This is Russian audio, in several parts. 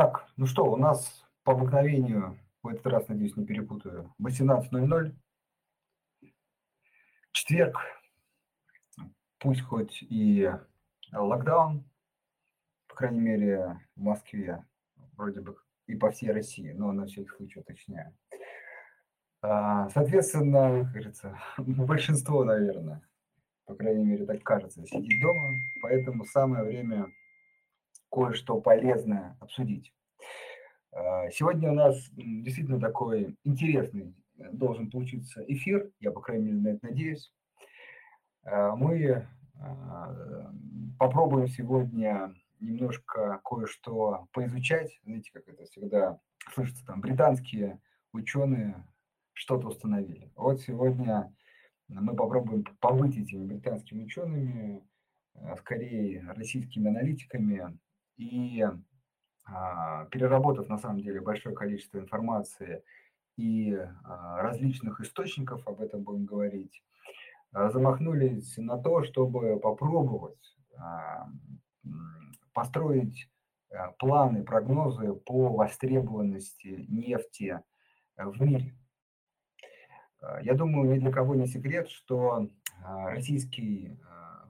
Так, ну что, у нас по обыкновению, в этот раз, надеюсь, не перепутаю, 18.00, четверг, пусть хоть и локдаун, по крайней мере, в Москве, вроде бы и по всей России, но на всякий случай уточняю. А, соответственно, как говорится, большинство, наверное, по крайней мере, так кажется, сидит дома, поэтому самое время кое-что полезное обсудить. А, сегодня у нас действительно такой интересный э, должен получиться эфир, я, по крайней мере, на это надеюсь. А, мы попробуем сегодня немножко кое-что поизучать. Знаете, как это всегда слышится, там британские ученые что-то установили. Вот сегодня мы попробуем побыть этими британскими учеными, скорее российскими аналитиками, и а, переработав на самом деле большое количество информации и а, различных источников, об этом будем говорить, а, замахнулись на то, чтобы попробовать построить планы, прогнозы по востребованности нефти в мире. Я думаю, ни для кого не секрет, что российский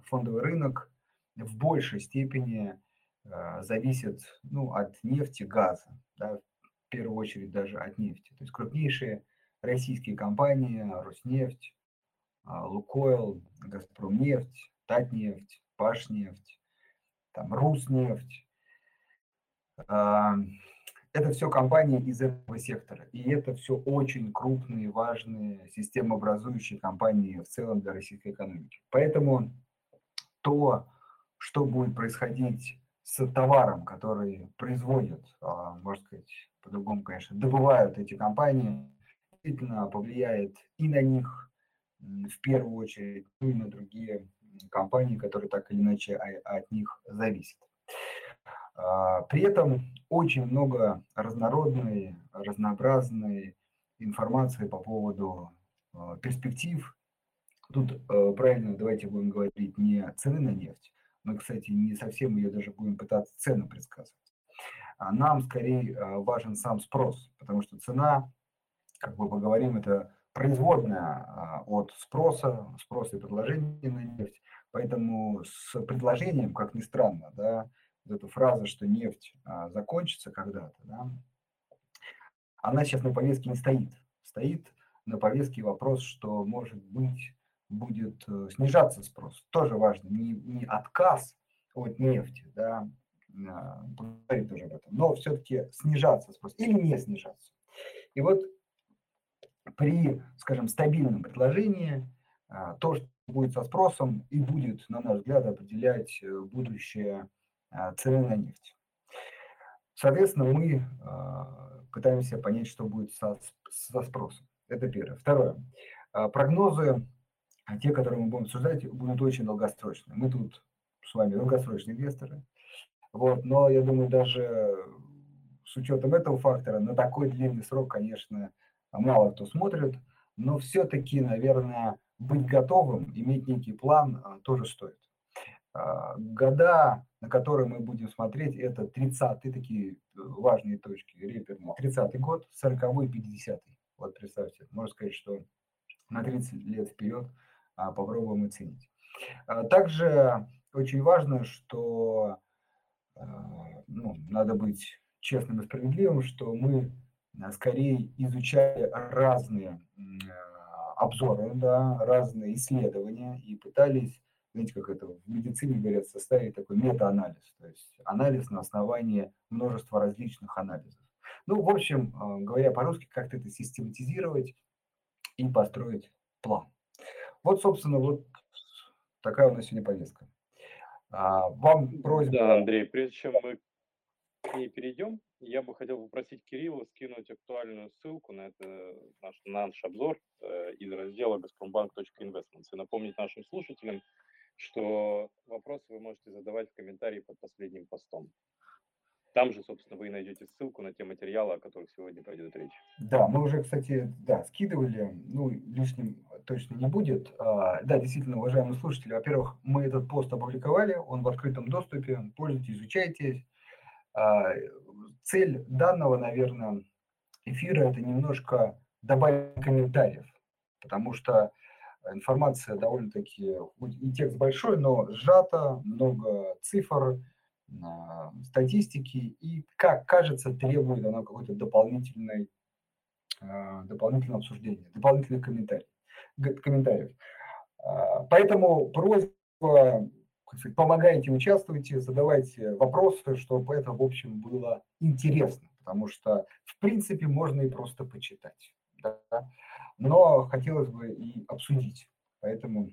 фондовый рынок в большей степени зависит ну, от нефти, газа, да, в первую очередь даже от нефти. То есть крупнейшие российские компании, Роснефть, Лукойл, Газпромнефть, Татнефть, Пашнефть, там, Руснефть, это все компании из этого сектора. И это все очень крупные, важные, системообразующие компании в целом для российской экономики. Поэтому то, что будет происходить с товаром, который производят, а, можно сказать, по-другому, конечно, добывают эти компании, действительно повлияет и на них в первую очередь, ну и на другие компании, которые так или иначе от них зависят. А, при этом очень много разнородной, разнообразной информации по поводу а, перспектив. Тут правильно давайте будем говорить не цены на нефть. Мы, кстати, не совсем ее даже будем пытаться цену предсказывать. А нам скорее важен сам спрос, потому что цена, как мы поговорим, это производная от спроса, спроса и предложения на нефть. Поэтому с предложением, как ни странно, да, вот эта фраза, что нефть а, закончится когда-то, да, она сейчас на повестке не стоит. Стоит на повестке вопрос, что, может быть, будет э, снижаться спрос. Тоже важно, не, не отказ от нефти, да, а, говорит тоже об этом, но все-таки снижаться спрос или не снижаться. И вот при, скажем, стабильном предложении а, то, что будет со спросом и будет, на наш взгляд, определять э, будущее а, цены на нефть. Соответственно, мы а, пытаемся понять, что будет со, со спросом. Это первое. Второе. А, те, которые мы будем обсуждать, будут очень долгосрочные. Мы тут с вами долгосрочные инвесторы. Вот, но я думаю, даже с учетом этого фактора, на такой длинный срок, конечно, мало кто смотрит, но все-таки, наверное, быть готовым, иметь некий план тоже стоит. Года на которые мы будем смотреть, это 30-е, такие э, важные точки, реперные. 30-й год, 40-й, 50-й. Вот представьте, можно сказать, что на 30 лет вперед а, попробуем оценить. А, также очень важно, что а, ну, надо быть честным и справедливым, что мы а, скорее изучали разные а, обзоры, да, разные исследования и пытались знаете, как это в медицине говорят, составить такой мета-анализ, то есть анализ на основании множества различных анализов. Ну, в общем, а, говоря по-русски, как-то это систематизировать и построить план. Вот, собственно, вот такая у нас сегодня повестка. А, вам просьба... Да, Андрей, прежде чем мы к ней перейдем, я бы хотел попросить Кирилла скинуть актуальную ссылку на, это, наш, на наш обзор э, из раздела gazprombank.investments и напомнить нашим слушателям, что вопросы вы можете задавать в комментарии под последним постом. Там же, собственно, вы и найдете ссылку на те материалы, о которых сегодня пойдет речь. Да, мы уже, кстати, да, скидывали, ну, лишним точно не будет. А, да, действительно, уважаемые слушатели, во-первых, мы этот пост опубликовали, он в открытом доступе, пользуйтесь, изучайте. А, цель данного, наверное, эфира – это немножко добавить комментариев, потому что информация довольно-таки, и текст большой, но сжато, много цифр, статистики, и, как кажется, требует она какой-то дополнительной, а, дополнительного обсуждения, дополнительных комментариев. комментариев. Поэтому просьба помогайте, участвуйте, задавайте вопросы, чтобы это, в общем, было интересно, потому что, в принципе, можно и просто почитать. Да? Но хотелось бы и обсудить. Поэтому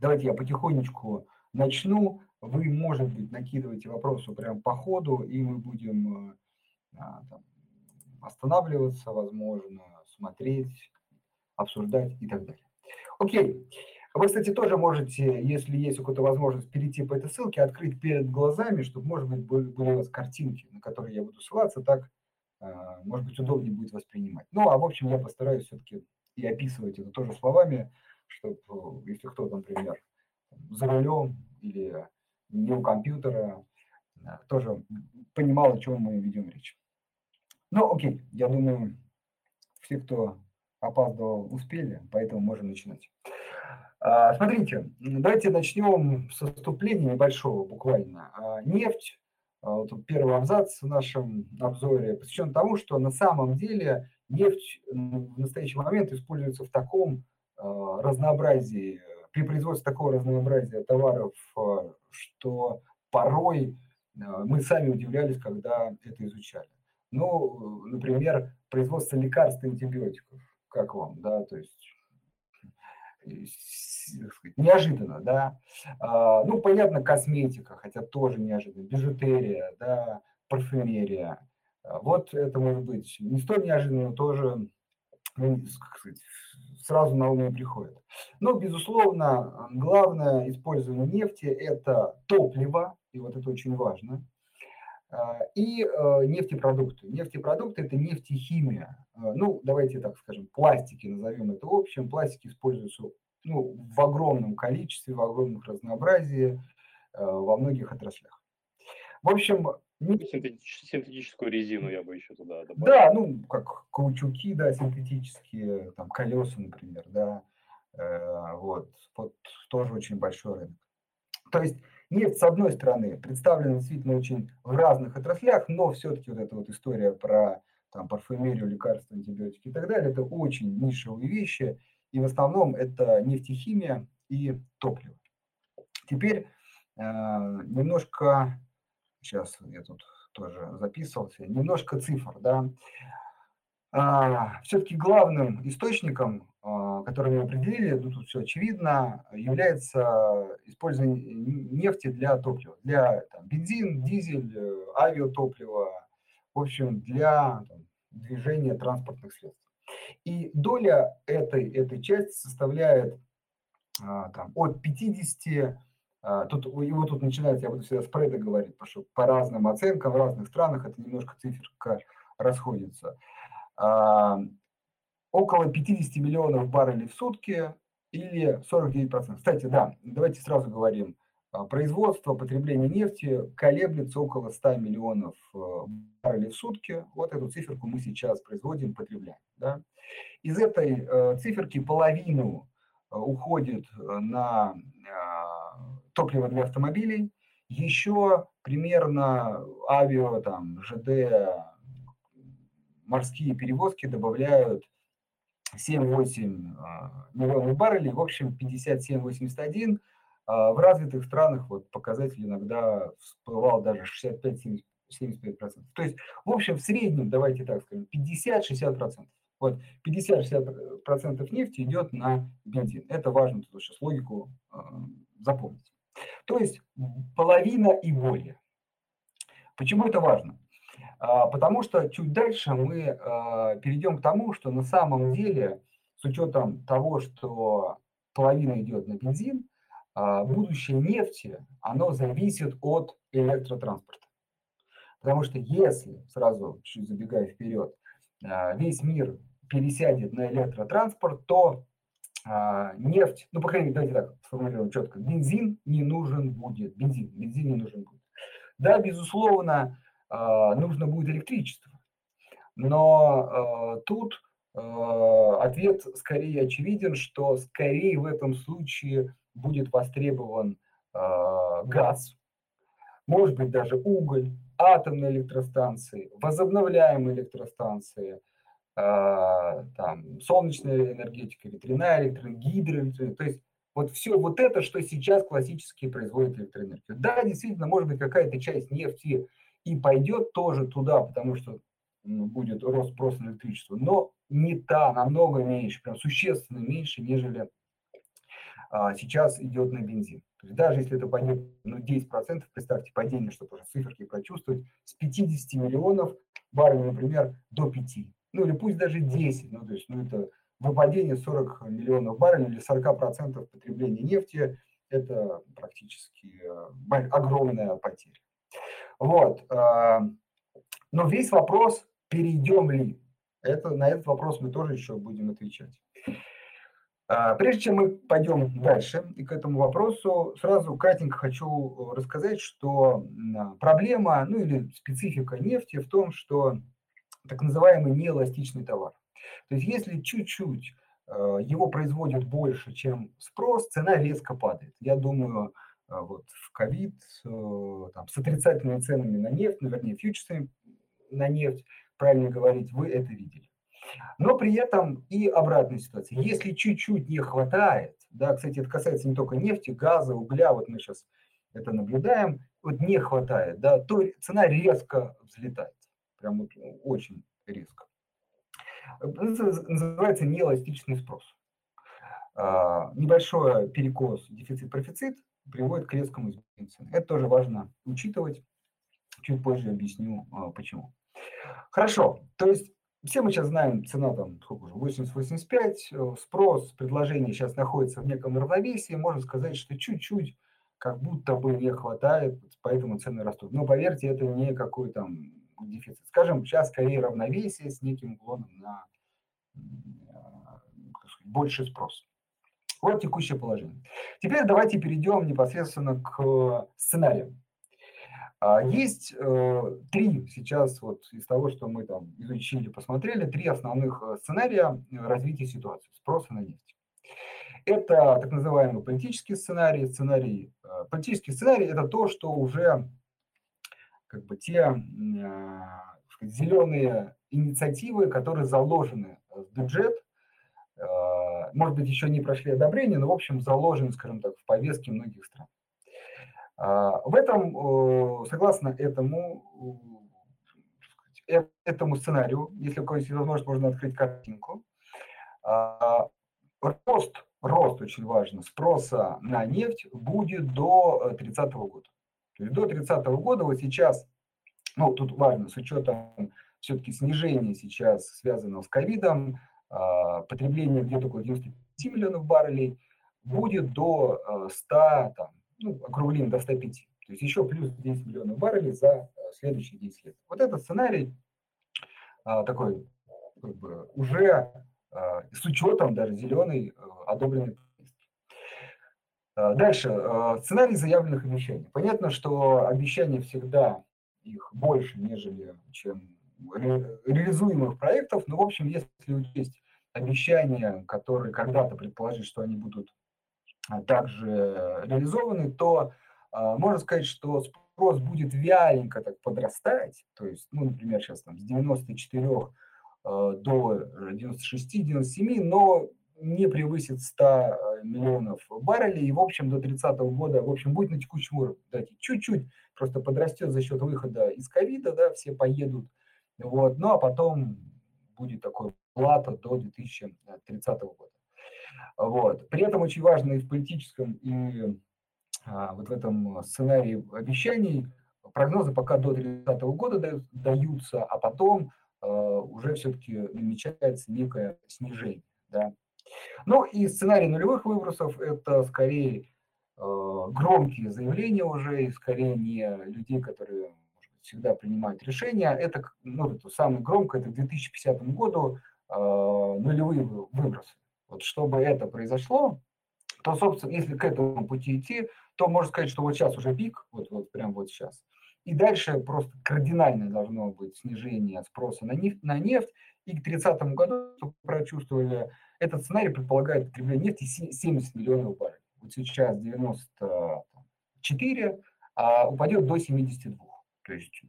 давайте я потихонечку начну. Вы, может быть, накидываете вопросы прямо по ходу, и мы будем а, там, останавливаться, возможно, смотреть, обсуждать и так далее. Окей. Вы, кстати, тоже можете, если есть какая-то возможность, перейти по этой ссылке, открыть перед глазами, чтобы, может быть, были, были у вас картинки, на которые я буду ссылаться, так, а, может быть, удобнее будет воспринимать. Ну, а в общем, я постараюсь все-таки и описывать это тоже словами, чтобы, если кто-то, например, за рулем или у компьютера, тоже понимал, о чем мы ведем речь. Ну, окей, я думаю, все, кто опаздывал, успели, поэтому можем начинать. А, смотрите, давайте начнем с отступления небольшого буквально. А, нефть, а, вот первый абзац в нашем обзоре посвящен тому, что на самом деле нефть в настоящий момент используется в таком разнообразии, при производстве такого разнообразия товаров, что порой мы сами удивлялись, когда это изучали. Ну, например, производство лекарств и антибиотиков. Как вам, да, то есть неожиданно, да. А, ну, понятно, косметика, хотя тоже неожиданно, бижутерия, да, парфюмерия. Вот это может быть не столь неожиданно, но тоже ну, сказать, сразу на ум не приходит. Но, безусловно, главное использование нефти – это топливо, и вот это очень важно, а, и э, нефтепродукты. Нефтепродукты – это нефтехимия. Ну, давайте так скажем, пластики назовем это в общем. Пластики используются ну, в огромном количестве, в огромных разнообразии э, во многих отраслях. В общем... Синтетическую резину я бы еще туда добавил. Да, ну, как каучуки, да, синтетические, там, колеса, например, да, э, вот, вот, тоже очень большой рынок. То есть нефть, с одной стороны, представлена действительно очень в разных отраслях, но все-таки вот эта вот история про там, парфюмерию, лекарства, антибиотики и так далее, это очень нишевые вещи, и в основном это нефтехимия и топливо. Теперь э, немножко, сейчас я тут тоже записывался, немножко цифр, да. А, все-таки главным источником, а, который мы определили, ну, тут все очевидно, является использование нефти для топлива, для там, бензин, дизель, э, авиатоплива, в общем, для там, движения транспортных средств. И доля этой, этой части составляет а, там, от 50, а, тут, его тут начинается, я буду всегда спреды говорить, потому что по разным оценкам в разных странах это немножко циферка расходится. А, около 50 миллионов баррелей в сутки или 49%. Кстати, да, давайте сразу говорим, а, производство, потребление нефти колеблется около 100 миллионов э, баррелей в сутки. Вот эту циферку мы сейчас производим, потребляем. Да? Из этой э, циферки половину э, уходит на топливо для автомобилей, еще примерно авиа, там, ЖД, морские перевозки добавляют 7-8 миллионов баррелей, в общем 57-81 а в развитых странах вот показатель иногда всплывал даже 65-75%. То есть, в общем, в среднем, давайте так скажем, 50-60%. Вот 50-60% нефти идет на бензин. Это важно, тут сейчас логику э, запомнить. То есть половина и более. Почему это важно? А, потому что чуть дальше мы а, перейдем к тому, что на самом деле, с учетом того, что половина идет на бензин, а, будущее нефти, оно зависит от электротранспорта. Потому что если, сразу чуть забегая вперед, весь мир пересядет на электротранспорт, то а, нефть, ну, по крайней мере, давайте так сформулируем четко, бензин не нужен будет, бензин, бензин не нужен будет. Да, безусловно, нужно будет электричество. Но тут ответ скорее очевиден, что скорее в этом случае будет востребован газ, может быть даже уголь, атомные электростанции, возобновляемые электростанции, там, солнечная энергетика, ветряная электроэнергия. То есть вот все вот это, что сейчас классически производит электроэнергию. Да, действительно, может быть, какая-то часть нефти и пойдет тоже туда, потому что ну, будет рост спроса на электричество, но не та, намного меньше, прям существенно меньше, нежели а, сейчас идет на бензин. То есть даже если это пойдет ну, 10%, представьте падение, чтобы уже циферки прочувствовать, с 50 миллионов баррелей, например, до 5. Ну или пусть даже 10, ну то есть ну, это выпадение 40 миллионов баррелей или 40% потребления нефти – это практически э, огромная потеря. Вот. Э, но весь вопрос, перейдем ли. Это, на этот вопрос мы тоже еще будем отвечать. Э, прежде чем мы пойдем дальше и к этому вопросу, сразу кратенько хочу рассказать, что проблема, ну или специфика нефти в том, что так называемый неэластичный товар. То есть если чуть-чуть э, его производят больше, чем спрос, цена резко падает. Я думаю, э, вот в ковид э, с отрицательными ценами на нефть, ну, вернее, фьючерсами на нефть, правильно говорить, вы это видели. Но при этом и обратная ситуация. Если чуть-чуть не хватает, да, кстати, это касается не только нефти, газа, угля, вот мы сейчас это наблюдаем, вот не хватает, да, то цена резко взлетает, прям вот очень резко. Называется неэластичный спрос. А, небольшой перекос дефицит-профицит приводит к резкому изменению цены. Это тоже важно учитывать. Чуть позже объясню, а, почему. Хорошо, то есть все мы сейчас знаем, цена там сколько уже, 80-85, э, спрос, предложение сейчас находится в неком равновесии, можно сказать, что чуть-чуть как будто бы не хватает, поэтому цены растут. Но поверьте, это не какой там дефицит. Скажем, сейчас скорее равновесие с неким уклоном на сказать, больше спрос. Вот текущее положение. Теперь давайте перейдем непосредственно к сценариям. А, есть э, три сейчас, вот из того, что мы там изучили, посмотрели, три основных э, сценария развития ситуации, спроса на нефть. Это так называемый политический сценарий. сценарий э, политический сценарий – это то, что уже как бы те э, зеленые инициативы, которые заложены в бюджет, э, может быть, еще не прошли одобрение, но, в общем, заложены, скажем так, в повестке многих стран. А, в этом, согласно этому, этому сценарию, если у кого есть возможность, можно открыть картинку, а, рост, рост очень важно, спроса на нефть будет до 30 года. То есть до 30 года вот сейчас, ну, тут важно, с учетом все-таки снижения сейчас, связанного с ковидом, а, потребление где-то около 95 миллионов баррелей, будет до 100, а, там, ну, округлим до 105. То есть еще плюс 10 миллионов баррелей за а, следующие 10 лет. Вот этот сценарий такой как бы, уже с учетом даже зеленой одобренной дальше. Э, сценарий заявленных обещаний. Понятно, что обещания всегда их больше, нежели чем реализуемых проектов. Но, в общем, если есть обещания, которые когда-то предположить, что они будут а, также реализованы, то а, можно сказать, что спрос будет вяленько так подрастать. То есть, ну, например, сейчас там с 94 э, до 96-97, но не превысит 100 э, миллионов баррелей, и, в общем, до 30 года, в общем, будет на текущем уровне. Дайте чуть-чуть просто подрастет за счет выхода из ковида, да, все поедут, вот, ну, а потом будет такой плата до 2030 года. Вот. При этом очень важно и в политическом, и а, вот в этом сценарии обещаний прогнозы пока до 30 года даются, а потом а, уже все-таки намечается некое снижение. Да. Ну и сценарий нулевых выбросов – это скорее э, громкие заявления уже, и скорее не людей, которые может всегда принимают решения. Это, ну, это самое громкое, это к 2050 году э, нулевые выбросы. Вот чтобы это произошло, то, собственно, если к этому пути идти, то можно сказать, что вот сейчас уже пик, вот, вот прям вот сейчас. и дальше просто кардинальное должно быть снижение спроса на нефть, на нефть и к 30 году, чтобы прочувствовали, этот сценарий предполагает потребление нефти 70 миллионов баррелей. Вот сейчас 94, а упадет до 72. То есть,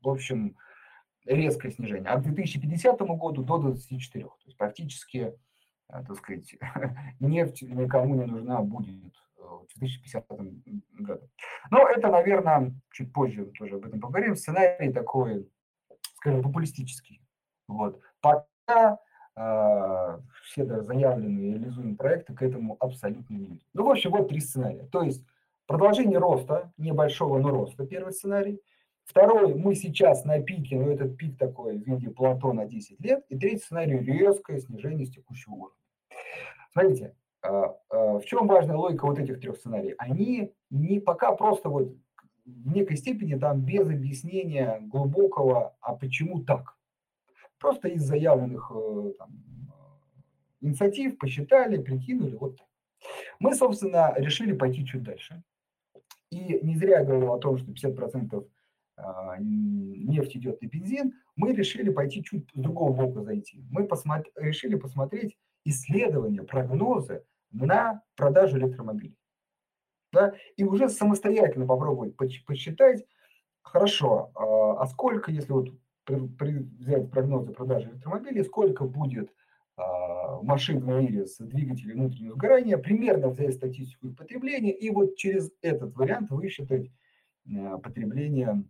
в общем, резкое снижение. А к 2050 году до 24. То есть практически, э, так сказать, нефть никому не нужна будет э, в 2050 году. Но это, наверное, чуть позже тоже об этом поговорим. Сценарий такой, скажем, популистический. Вот. Пока э, все заявленные реализуемые проекты к этому абсолютно не ведут. Ну, в общем, вот три сценария. То есть продолжение роста, небольшого, но роста, первый сценарий. Второй, мы сейчас на пике, но этот пик такой в виде плато на 10 лет. И третий сценарий, резкое снижение с текущего уровня. Смотрите, а, а, в чем важная логика вот этих трех сценариев? Они не пока просто вот в некой степени там без объяснения глубокого, а почему так. Просто из заявленных э, там, инициатив посчитали, прикинули, вот так. Мы, собственно, решили пойти чуть дальше. И не зря я говорил о том, что 50% а, нефть идет на бензин, мы решили пойти чуть с другого бока зайти. Мы посмотри, решили посмотреть исследования, прогнозы на продажу электромобилей. Да? И уже самостоятельно попробовать посчитать, хорошо, а, а сколько, если вот взять прогнозы продажи электромобилей, сколько будет а, машин в мире с двигателем внутреннего сгорания, примерно взять статистику их потребления и вот через этот вариант высчитать а, потребление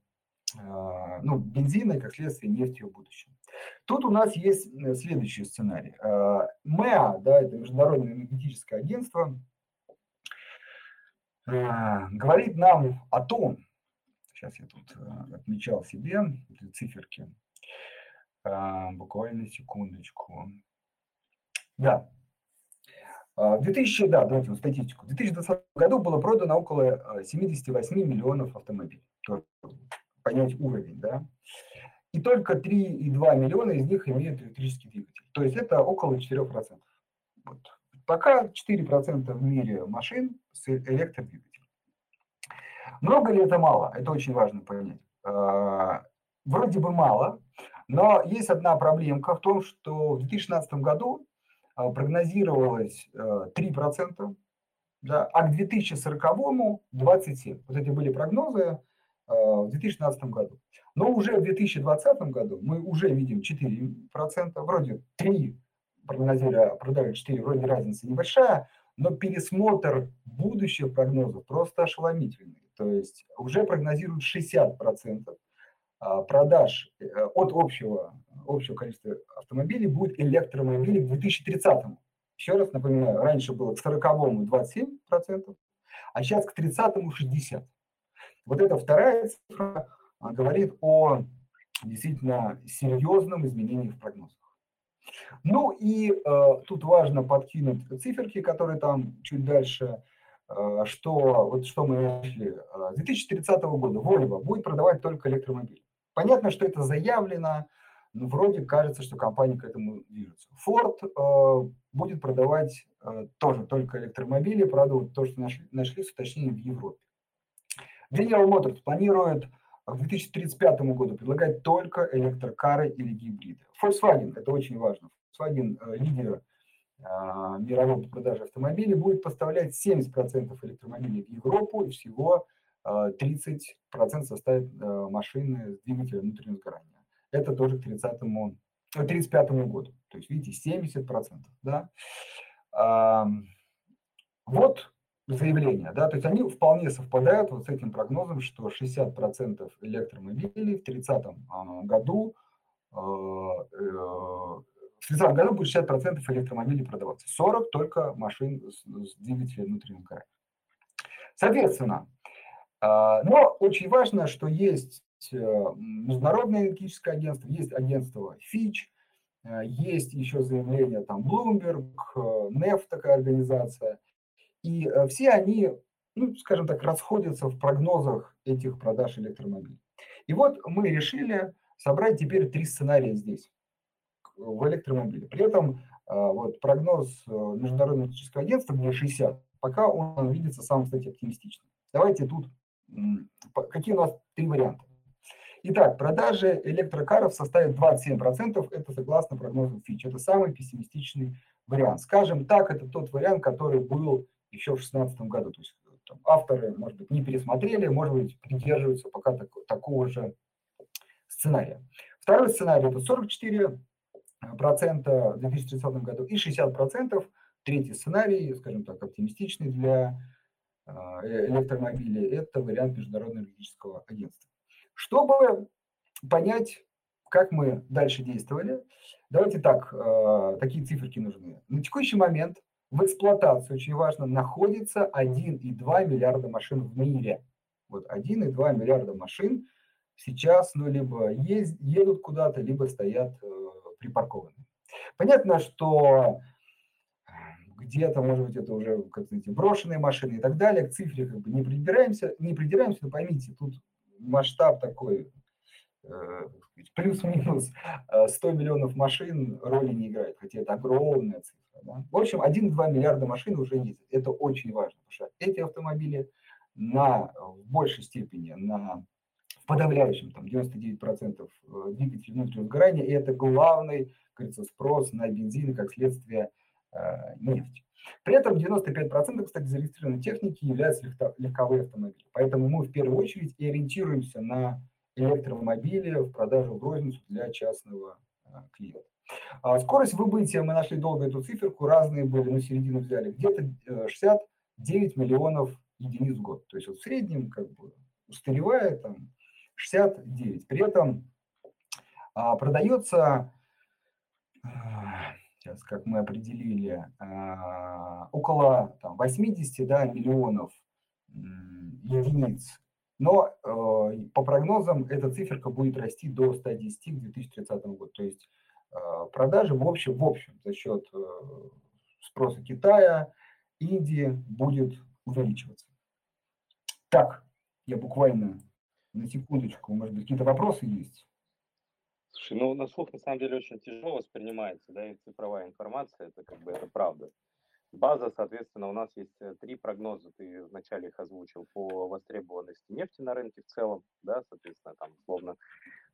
ну, бензина и, как следствие, нефти в будущем. Тут у нас есть э, следующий сценарий. МЭА, да, это Международное энергетическое агентство, говорит нам о том, Сейчас я тут э, отмечал себе циферки. А, буквально секундочку. Да. А, в 2000, да, давайте статистику. В 2020 году было продано около 78 э, миллионов автомобилей. Понять уровень, да. И только 3,2 миллиона из них имеют электрический двигатель. То есть это около 4%. Вот. Пока 4% в мире машин с электродвигателем. Много ли это мало? Это очень важно понять. А, вроде бы мало, но есть одна проблемка в том, что в 2016 году а, прогнозировалось 3%, э, да, а к 2040 27%. Вот эти были прогнозы а, в 2016 году. Но уже в 2020 году мы уже видим 4%, вроде 3 прогнозируя, продали 4, вроде разница небольшая, но пересмотр будущих прогнозов просто ошеломительный. То есть уже прогнозируют 60% а, продаж э, от общего, общего количества автомобилей будет электромобилей к 2030 -му. Еще раз напоминаю, раньше было к 40-му 27%, а сейчас к 30-му 60%. Вот эта вторая цифра а, говорит о действительно серьезном изменении в прогнозах. Ну и э, тут важно подкинуть циферки, которые там чуть дальше Э, что, вот что мы нашли, э, с 2030 года Volvo будет продавать только электромобили. Понятно, что это заявлено, но вроде кажется, что компания к этому движется. Ford э, будет продавать тоже только электромобили, правда, вот то, что нашли, нашли с уточнением в Европе. General Motors планирует к 2035 году предлагать только электрокары или гибриды. Volkswagen, это очень важно, Volkswagen э, лидер а, мировой по продаже автомобилей будет поставлять 70% электромобилей в Европу и всего 30% а, составит а, машины с двигателем внутреннего сгорания. Это тоже к 30 35 э, году. То есть, видите, 70%. Да? Вот заявление, да, то есть они вполне совпадают вот с этим прогнозом, что 60% электромобилей в 30 году э, в 30 году будет 60% электромобилей продаваться, 40 только машин с, с двигателем внутреннего сгорания. Соответственно, а, но очень важно, что есть э, Международное энергетическое агентство, есть агентство Fitch, э, есть еще заявление там Bloomberg, NEF такая организация, и э, все они, ну, скажем так, расходятся в прогнозах этих продаж электромобилей. И вот мы решили собрать теперь три сценария здесь в электромобиле. При этом а, вот, прогноз э, Международного электрического агентства, где 60, пока он видится самым, кстати, оптимистичным. Давайте тут какие у нас три варианта. Итак, продажи электрокаров составят 27%, это согласно прогнозу Фич. Это самый пессимистичный вариант. Скажем так, это тот вариант, который был еще в 2016 году. То есть там, авторы, может быть, не пересмотрели, может быть, придерживаются пока так, такого же сценария. Второй сценарий – это 44% в 2030 году и 60%. Третий сценарий, скажем так, оптимистичный для а, э, электромобилей – это вариант Международного юридического агентства. Чтобы понять, как мы дальше действовали, давайте так, э, такие циферки нужны. На текущий момент в эксплуатации, очень важно, находится 1,2 миллиарда машин в мире. Вот 1,2 миллиарда машин сейчас, ну, либо едут куда-то, либо стоят э, припаркованы. Понятно, что э, где-то, может быть, это уже, как знаете, брошенные машины и так далее, к цифре как бы не придираемся, не придираемся, но поймите, тут масштаб такой, э, плюс-минус 100 э, миллионов машин роли не играет, хотя это огромная цифра. Да? В общем, 1-2 миллиарда машин уже ездят. Это очень важно, потому что эти автомобили на, в большей степени, на подавляющем, там, 99% э, двигателей внутреннего сгорания, и это главный, кажется, спрос на бензин, как следствие э, нефти. При этом 95%, кстати, зарегистрированной техники являются легковые автомобили. Поэтому мы в первую очередь и ориентируемся на электромобили в продажу в розницу для частного а, клиента. А скорость выбытия, мы нашли долго эту циферку, разные были, на середину взяли, где-то 69 э, миллионов единиц в год. То есть вот в среднем, как бы, устаревая, там, 69. При этом а, продается а, сейчас, как мы определили, а, около там, 80 да, миллионов единиц. Но э, по прогнозам эта циферка будет расти до 110 к 2030 году. То есть э, продажи в общем, в общем за счет э, спроса Китая, Индии будет увеличиваться. Так, я буквально на секундочку, может быть, какие-то вопросы есть? Слушай, ну на слух на самом деле очень тяжело воспринимается, да, и цифровая информация, это как бы это правда. База, соответственно, у нас есть э, три прогноза, ты вначале их озвучил, по востребованности нефти на рынке в целом, да, соответственно, там, условно,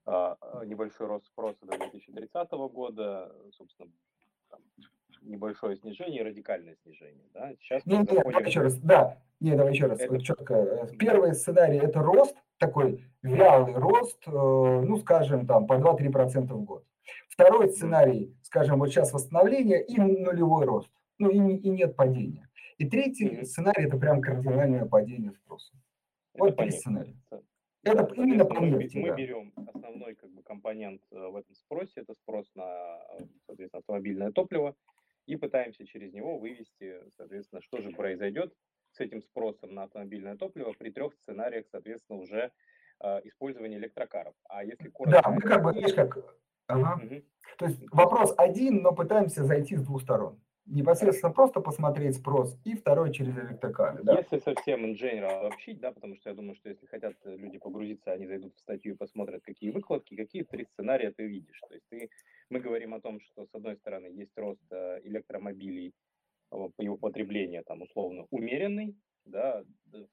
а, а, небольшой рост спроса до 2030 года, собственно, там, небольшое снижение и радикальное снижение, да. Сейчас не, не, заходим... давай еще раз, да, не, давай еще раз, это... вот четко. Э, первый сценарий – это рост, такой вялый рост, э, ну, скажем, там, по 2-3% в год. Второй сценарий, скажем, вот сейчас восстановление и нулевой рост, ну, и, и нет падения. И третий сценарий – это прям кардинальное падение спроса. Вот три сценария. Это да, именно по нефти, мы, да. берем основной как бы, компонент э, в этом спросе, это спрос на, соответственно, автомобильное топливо, и пытаемся через него вывести, соответственно, что же произойдет с этим спросом на автомобильное топливо при трех сценариях, соответственно, уже э, использования электрокаров. А если коротко... Да, мы как бы, видишь, как... Ага. Угу. То есть вопрос один, но пытаемся зайти с двух сторон. Непосредственно просто посмотреть спрос, и второй через электрокары. Да? Если совсем general обобщить, да, потому что я думаю, что если хотят люди погрузиться, они зайдут в статью и посмотрят, какие выкладки, какие три сценария ты видишь. То есть ты, мы говорим о том, что с одной стороны есть рост э, электромобилей, его потребление там условно умеренный, да,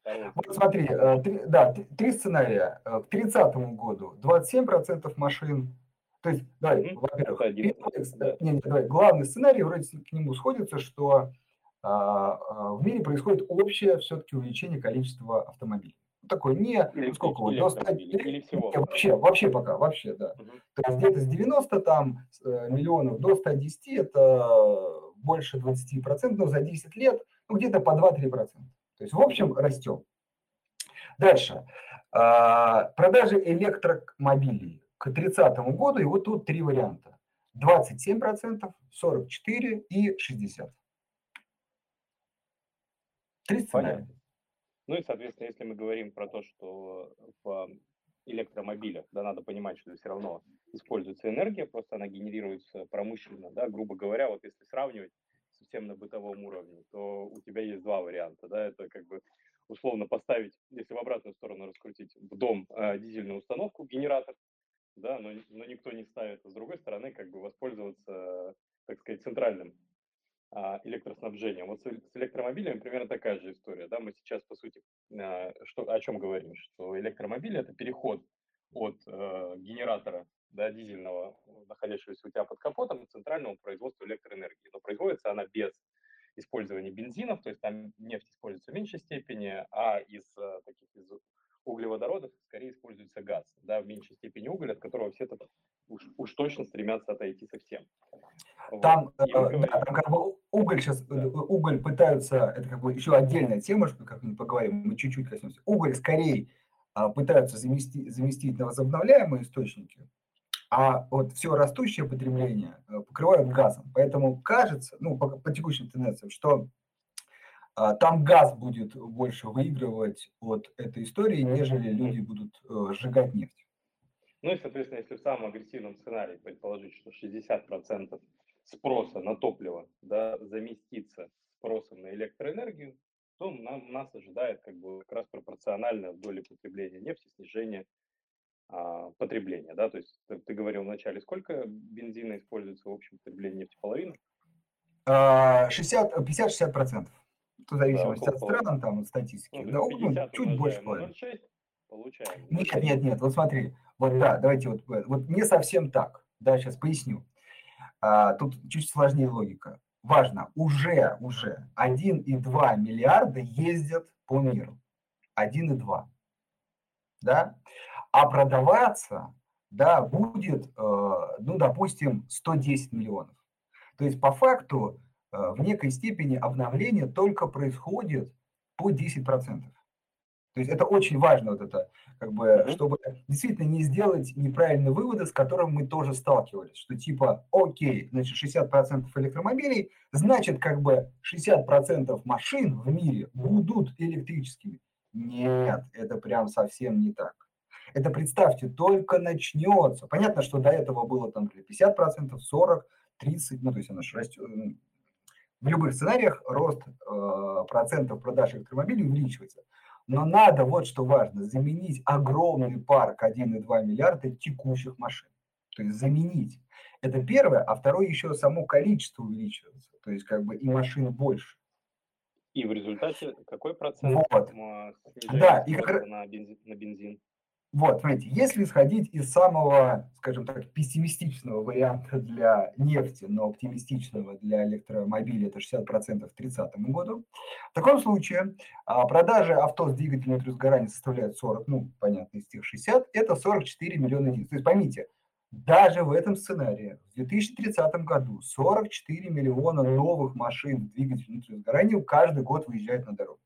второй... Вот смотри, э, три, да, три сценария. Э, к 30 году 27% машин, то есть, давай, mm-hmm. во-первых, первый, да. не, не, давай, главный сценарий, вроде к нему сходится, что а, а, в мире происходит общее все-таки увеличение количества автомобилей. Такое не, или, сколько вот, до 100, или, или всего. Не, вообще, вообще пока, вообще, да. Угу. То есть где-то с 90 там э, миллионов до 110 это больше 20%, но за 10 лет ну, где-то по 2-3%. То есть, в общем, растем. Дальше. А, продажи электромобилей к 30 году, и вот тут три варианта. 27%, 44% и 60%. Три сценария. Ну и, соответственно, если мы говорим про то, что в электромобилях, да, надо понимать, что все равно используется энергия, просто она генерируется промышленно, да, грубо говоря, вот если сравнивать совсем на бытовом уровне, то у тебя есть два варианта, да, это как бы условно поставить, если в обратную сторону раскрутить, в дом э, дизельную установку, генератор, да, но, но никто не ставит, а с другой стороны, как бы воспользоваться, так сказать, центральным электроснабжением. Вот с, электромобилями примерно такая же история, да, мы сейчас, по сути, что, о чем говорим? Что электромобиль – это переход от э, генератора да, дизельного, находящегося у тебя под капотом, к центральному производству электроэнергии. Но производится она без использования бензинов, то есть там нефть используется в меньшей степени, а из э, таких из углеводородов скорее используется газ, да, в меньшей степени уголь, от которого все -то уж, уж точно стремятся отойти совсем. Там, вот. э, да, там как бы уголь сейчас, да. Э, уголь пытаются, это как бы еще отдельная тема, что как-нибудь поговорим, мы чуть-чуть коснемся. Уголь скорее а, пытаются заместить, заместить на возобновляемые источники, а вот все растущее потребление э, покрывают газом. Поэтому кажется, ну, по, по текущим тенденциям, что там газ будет больше выигрывать от этой истории, нежели люди будут э, сжигать нефть. Ну и, соответственно, если в самом агрессивном сценарии предположить, что 60% спроса на топливо да, заместится спросом на электроэнергию, то нам, нас ожидает как бы как раз пропорциональное в доле потребления нефти снижение а, потребления. Да? То есть ты, ты говорил вначале, сколько бензина используется в общем потреблении нефти? Половина? 50-60%. В зависимости да, от стран, там, от статистики. Ну, да, ну, чуть больше половины. Получаем. Нет, нет, нет, вот смотри, вот да, давайте вот, вот не совсем так, да, сейчас поясню. А, тут чуть сложнее логика. Важно, уже, уже 1,2 миллиарда ездят по миру. 1,2. Да? А продаваться, да, будет, э, ну, допустим, 110 миллионов. То есть по факту Э, в некой степени обновление только происходит по 10%. То есть это очень важно, вот это, как бы, mm-hmm. чтобы действительно не сделать неправильные выводы, с которым мы тоже сталкивались, что типа, окей, значит, 60% электромобилей, значит, как бы 60% машин в мире будут электрическими. Нет, это прям совсем не так. Это, представьте, только начнется. Понятно, что до этого было там 50%, 40%, 30%, ну, то есть оно же растет, в любых сценариях рост э, процентов продаж электромобилей увеличивается. Но надо, вот что важно, заменить огромный парк 1,2 миллиарда текущих машин. То есть заменить. Это первое. А второе, еще само количество увеличивается. То есть как бы и машин больше. И в результате какой процент вот. да, и как... на, бензин, на бензин? Вот, смотрите, если исходить из самого, скажем так, пессимистичного варианта для нефти, но оптимистичного для электромобилей, это 60% к 30 году, в таком случае а, продажи авто с двигателем внутреннего сгорания составляют 40, ну, понятно, из тех 60, это 44 миллиона единиц. То есть поймите, даже в этом сценарии в 2030 году 44 миллиона новых машин с двигателем внутреннего сгорания каждый год выезжает на дорогу.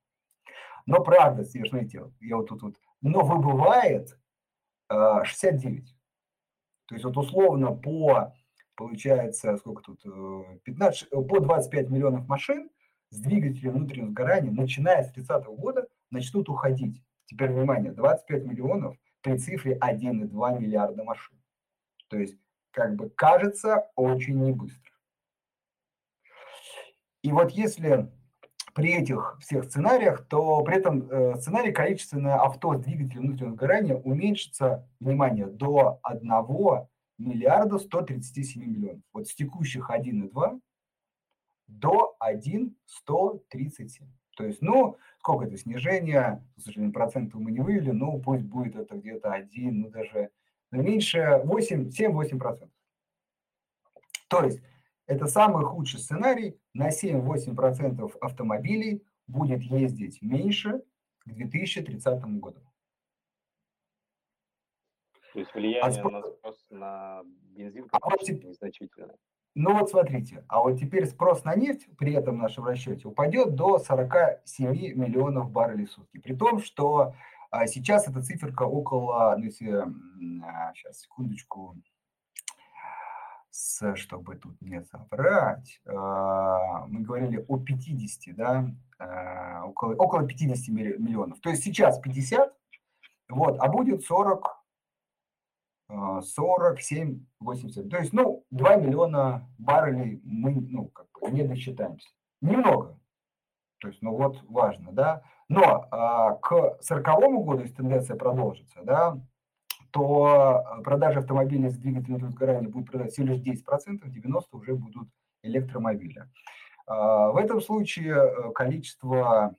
Но правда, смотрите, я вот тут вот но выбывает 69. Э, То есть вот условно по, получается, сколько тут, 15, э, э, по 25 миллионов машин с двигателем внутреннего сгорания, начиная с 30 года, начнут уходить. Теперь, внимание, 25 миллионов при цифре 1,2 миллиарда машин. То есть, как бы кажется, очень не быстро. И вот если при этих всех сценариях, то при этом э, сценарий количественное авто с двигателем внутреннего сгорания уменьшится, внимание, до 1 миллиарда 137 миллионов. Вот с текущих 1,2 до 1,137. То есть, ну, сколько это снижение, к сожалению, процентов мы не вывели, но пусть будет это где-то 1, ну, даже меньше 8, 7-8%. То есть, это самый худший сценарий. На 7-8% автомобилей будет ездить меньше к 2030 году. То есть влияние а спрос... на спрос на бензин а вот теперь... незначительное. Ну вот смотрите, а вот теперь спрос на нефть при этом нашем расчете упадет до 47 миллионов баррелей в сутки. При том, что а, сейчас эта циферка около, ну если, а, сейчас, секундочку, чтобы тут не соврать, а, мы говорили о 50, да, а, около, около 50 миллионов. То есть сейчас 50, вот, а будет 40, 47, 80. То есть, ну, 2 миллиона баррелей мы, ну, как бы не досчитаемся. Немного. То есть, ну вот важно, да. Но а, к 40 году, если тенденция продолжится, да, то э, продажи автомобилей с двигателем сгорания будут продать всего лишь 10%, 90% уже будут электромобили. А, в этом случае э, количество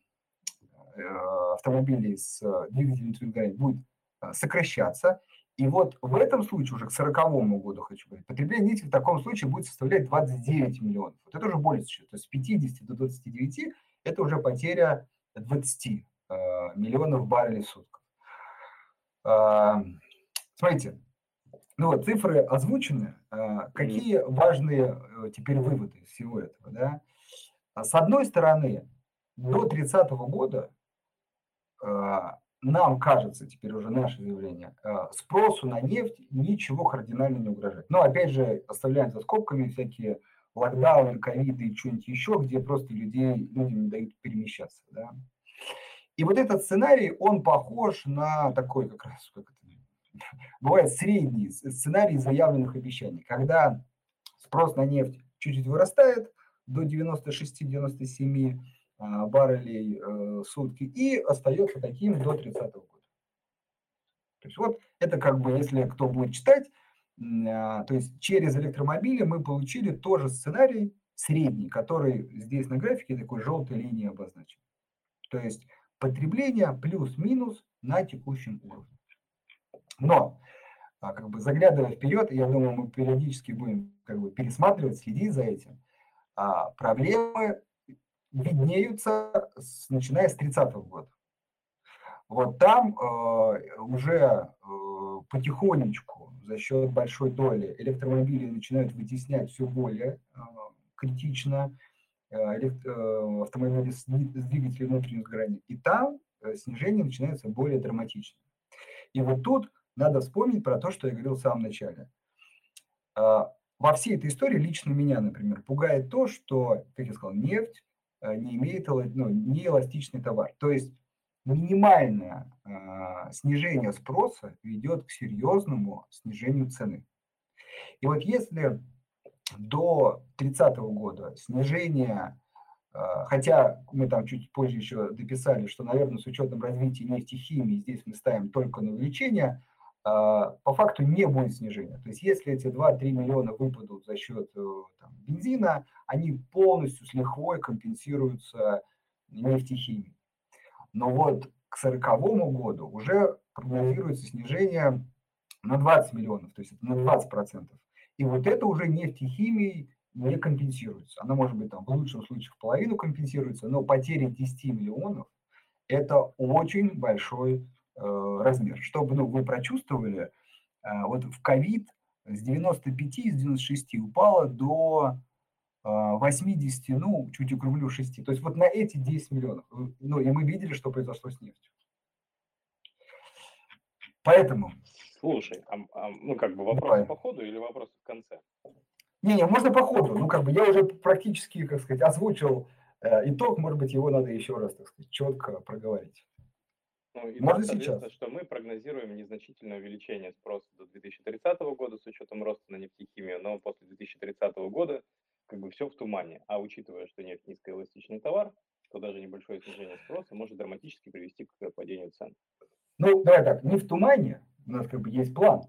автомобилей с двигателем твин будет сокращаться. И вот в этом случае, уже к 40 году, хочу говорить, потребление нефти в таком случае будет составлять 29 миллионов. Вот это уже более существенно. То есть с 50 до 29 это уже потеря 20 э, миллионов баррелей в сутки. Смотрите, ну вот цифры озвучены. Э, какие важные э, теперь выводы из всего этого? Да? С одной стороны, до 30 года э, нам кажется, теперь уже наше заявление, спросу на нефть ничего кардинально не угрожает. Но опять же, оставляем за скобками всякие локдауны, ковиды и что-нибудь еще, где просто людей, людям не дают перемещаться. Да? И вот этот сценарий, он похож на такой как раз, как бывает средний сценарий заявленных обещаний, когда спрос на нефть чуть-чуть вырастает до 96-97, а, баррелей в э, сутки и остается таким до 30 года. То есть вот это как бы, если кто будет читать, а, то есть через электромобили мы получили тоже сценарий средний, который здесь на графике такой желтой линией обозначен. То есть потребление плюс-минус на текущем уровне. Но, а, как бы заглядывая вперед, я думаю, мы периодически будем как бы пересматривать, следить за этим, проблемы виднеются, с, начиная с 30 -го года. Вот там э, уже э, потихонечку за счет большой доли электромобили начинают вытеснять все более э, критично э, э, автомобили с, с двигателем внутренних сгораний. И там э, снижение начинается более драматично. И вот тут надо вспомнить про то, что я говорил в самом начале. Э, во всей этой истории лично меня, например, пугает то, что, как я сказал, нефть Э, не имеет ну, не эластичный товар. То есть минимальное э, снижение спроса ведет к серьезному снижению цены. И вот если до 30 года снижение, э, хотя мы там чуть позже еще дописали, что, наверное, с учетом развития нефтехимии здесь мы ставим только на увеличение, а, по факту не будет снижения. То есть если эти 2-3 миллиона выпадут за счет э, там, бензина, они полностью с лихвой компенсируются нефтехимией. Но вот к 40 году уже прогнозируется снижение на 20 миллионов, то есть на 20 процентов. И вот это уже нефтехимией не компенсируется. Она может быть там в лучшем случае в половину компенсируется, но потери 10 миллионов – это очень большой размер, чтобы ну, вы прочувствовали, э, вот в ковид с 95, из 96 упало до 80, э, ну, чуть округлю 6. То есть вот на эти 10 миллионов. Ну, и мы видели, что произошло с нефтью. Поэтому... Слушай, а, а, ну, как бы вопрос Давай. по ходу или вопрос в конце? Не-не, можно по ходу. Ну, как бы я уже практически, как сказать, озвучил э, итог. Может быть, его надо еще раз, так сказать, четко проговорить. Ну, и Можно сейчас? что мы прогнозируем незначительное увеличение спроса до 2030 года с учетом роста на нефтехимию, но после 2030 года как бы все в тумане. А учитывая, что нефть низкоэластичный товар, то даже небольшое снижение спроса может драматически привести к падению цен. Ну, давай так, не в тумане, у нас как бы есть план.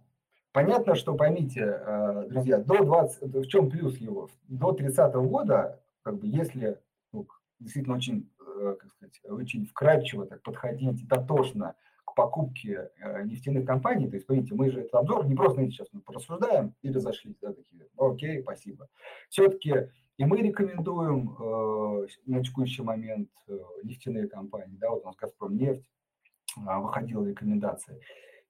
Понятно, что поймите, э, друзья, до 20, в чем плюс его? До 30 года, как бы, если ну, действительно очень Э, как сказать, очень вкрадчиво так подходить дотошно к покупке э, нефтяных компаний. То есть, видите, мы же этот обзор не просто сейчас мы порассуждаем и разошлись, да, такие, окей, спасибо. Все-таки и мы рекомендуем э, на текущий момент э, нефтяные компании, да, вот у нас «Газпром нефть» э, выходила рекомендация.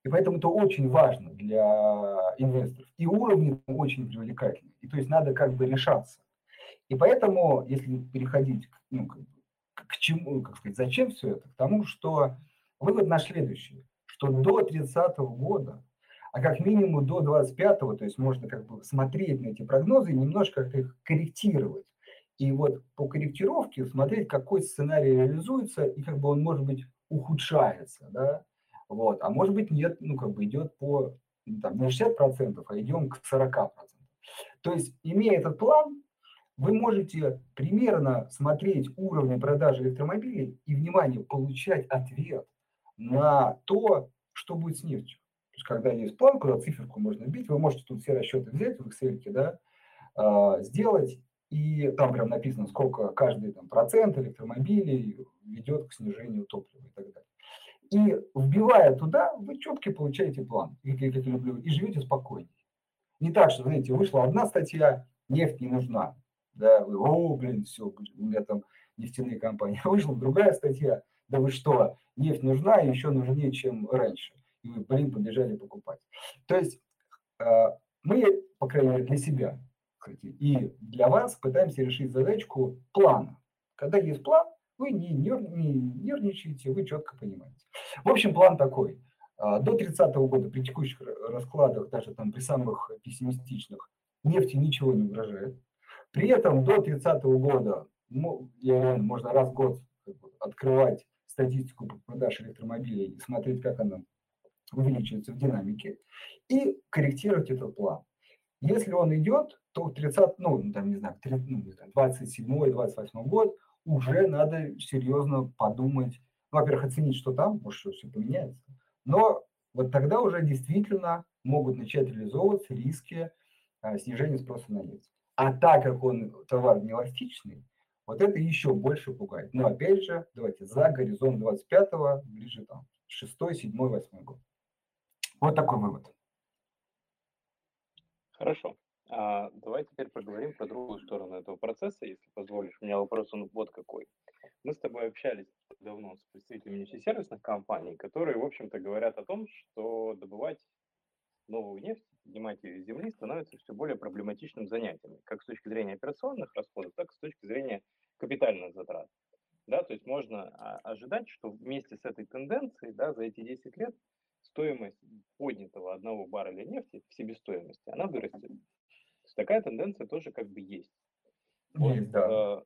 И поэтому это очень важно для инвесторов. И уровни очень привлекательные. И то есть надо как бы решаться. И поэтому, если переходить ну, как бы чему, как сказать, зачем все это? К тому, что вывод наш следующий, что до 30 года, а как минимум до 25-го, то есть можно как бы смотреть на эти прогнозы и немножко как их корректировать. И вот по корректировке смотреть, какой сценарий реализуется, и как бы он, может быть, ухудшается, да, вот, а может быть, нет, ну, как бы идет по, ну, там, не 60%, а идем к 40%. То есть, имея этот план, вы можете примерно смотреть уровни продажи электромобилей и, внимание, получать ответ на то, что будет с нефтью. То есть, когда есть план, куда циферку можно бить, вы можете тут все расчеты взять в Excel, да, а, сделать и там прям написано, сколько каждый там, процент электромобилей ведет к снижению топлива и так далее. И вбивая туда, вы четко получаете план, как я люблю, и живете спокойнее. Не так, что, знаете, вышла одна статья, нефть не нужна. Да, о, блин, все, у меня там нефтяные компании. Вышла другая статья, да вы что, нефть нужна, еще нужнее, чем раньше. И вы, блин, побежали покупать. То есть а, мы, по крайней мере, для себя кстати, и для вас пытаемся решить задачку плана. Когда есть план, вы не, нер, не нервничаете, вы четко понимаете. В общем, план такой. А, до 30 года при текущих раскладах, даже там при самых пессимистичных, нефти ничего не угрожает. При этом до 30 года можно раз в год открывать статистику продаж электромобилей и смотреть, как она увеличивается в динамике, и корректировать этот план. Если он идет, то 30, ну, там, не знаю, 30, ну, 27-28 год уже надо серьезно подумать, во-первых, оценить, что там, может, что все поменяется, но вот тогда уже действительно могут начать реализовываться риски а, снижения спроса на нефть. А так как он товар неэластичный, вот это еще больше пугает. Но опять же, давайте за горизонт 25-го, ближе там 6, 7, 8 год. Вот такой вывод. Хорошо. А, давай теперь поговорим про другую сторону этого процесса, если позволишь. У меня вопрос он вот какой. Мы с тобой общались давно с представителями нефтесервисных компаний, которые, в общем-то, говорят о том, что добывать новую нефть, поднимать ее из земли становится все более проблематичным занятием, как с точки зрения операционных расходов, так и с точки зрения капитальных затрат. Да, то есть можно а, ожидать, что вместе с этой тенденцией да, за эти 10 лет стоимость поднятого одного барреля нефти в себестоимости, она вырастет. То есть такая тенденция тоже как бы есть. Вот, есть, да.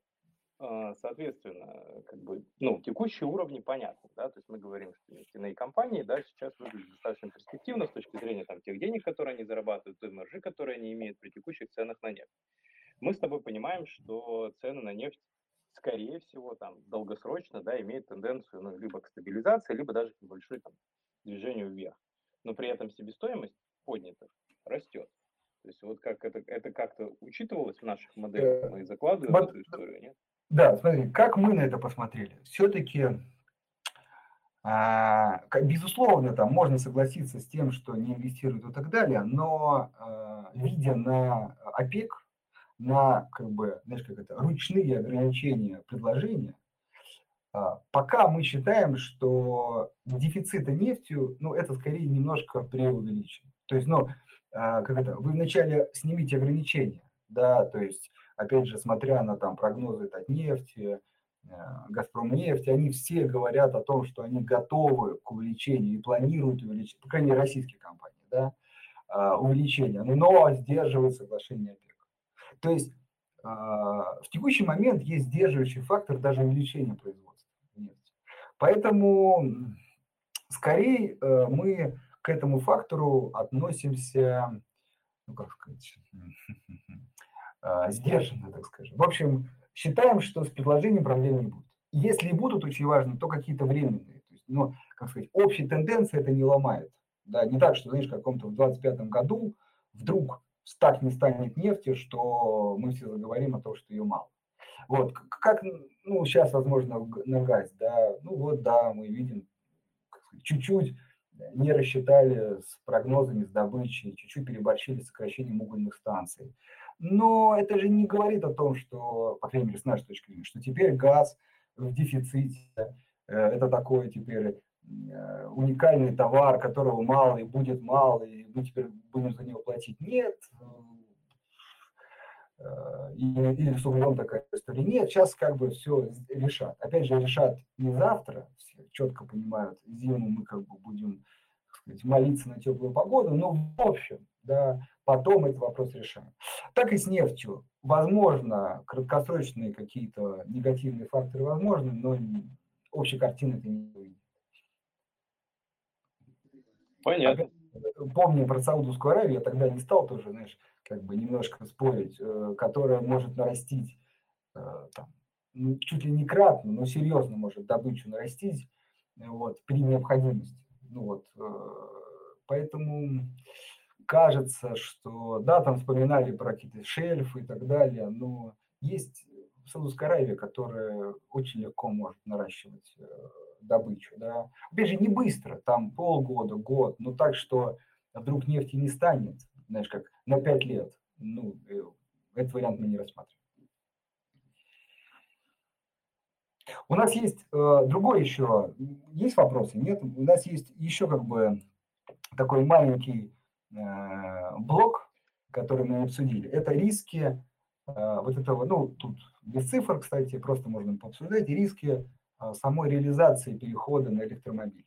Э, соответственно, как бы, ну, текущие уровни понятны, да, то есть мы говорим, что нефтяные компании, да, сейчас выглядят достаточно перспективно с точки зрения там тех денег, которые они зарабатывают, той маржи, которые они имеют при текущих ценах на нефть. Мы с тобой понимаем, что цены на нефть скорее всего, там, долгосрочно, да, имеют тенденцию, ну, либо к стабилизации, либо даже к небольшой, там, движению вверх. Но при этом себестоимость поднятых растет. То есть вот как это, это как-то учитывалось в наших моделях, мы закладываем эту историю, нет? Да, смотри, как мы на это посмотрели? Все-таки, а, безусловно, там можно согласиться с тем, что не инвестируют и так далее, но а, видя на ОПЕК, на как бы, знаешь, как это, ручные ограничения предложения, а, пока мы считаем, что дефицита нефтью, ну, это скорее немножко преувеличено. То есть, ну, как это, вы вначале снимите ограничения, да, то есть, опять же, смотря на там прогнозы от нефти, а, Газпром нефть, они все говорят о том, что они готовы к увеличению и планируют увеличение, по крайней мере, российские компании, да, увеличение, но сдерживают соглашение ОПЕК. То есть в текущий момент есть сдерживающий фактор даже увеличения производства. Поэтому скорее э, мы к этому фактору относимся, ну как сказать, а, сдержанно, так скажем. В общем, считаем, что с предложением проблем не будет. Если и будут очень важны, то какие-то временные. То есть, ну, как сказать, общей тенденции это не ломает. Да, не так, что, знаешь, в каком-то в 25 году вдруг так не станет нефти, что мы все заговорим о том, что ее мало. Вот, как, ну, сейчас, возможно, на газ, да, ну вот, да, мы видим, чуть-чуть не рассчитали с прогнозами, с добычей, чуть-чуть переборщили с сокращением угольных станций. Но это же не говорит о том, что, по крайней мере, с нашей точки зрения, что теперь газ в дефиците, э, это такой теперь э, уникальный товар, которого мало и будет мало, и мы теперь будем за него платить. Нет, Э, или с углом такая история. Нет, сейчас как бы все решат. Опять же, решат не завтра, все четко понимают, зиму мы как бы будем сказать, молиться на теплую погоду, но в общем, да, потом этот вопрос решаем. Так и с нефтью. Возможно, краткосрочные какие-то негативные факторы возможны, но общей картины это не увидит. Понятно. Помню про Саудовскую Аравию, я тогда не стал тоже, знаешь, как бы немножко спорить, э, которая может нарастить э, там, ну, чуть ли не кратно, но серьезно может добычу нарастить э, вот, при необходимости. Ну, вот, поэтому кажется, что, да, там вспоминали про какие-то шельфы и так далее, но есть Саудовская Аравия, которая очень легко может наращивать э, добычу. Да. Опять же, не быстро, там полгода, год, но так, что вдруг нефти не станет, знаешь, как на пять лет. Ну, э, этот вариант мы не рассматриваем. У нас есть э, другой еще, есть вопросы? Нет? У нас есть еще как бы такой маленький блок, который мы обсудили. Это риски э, вот этого, ну, тут без цифр, кстати, просто можно пообсуждать, риски э, самой реализации перехода на электромобиль.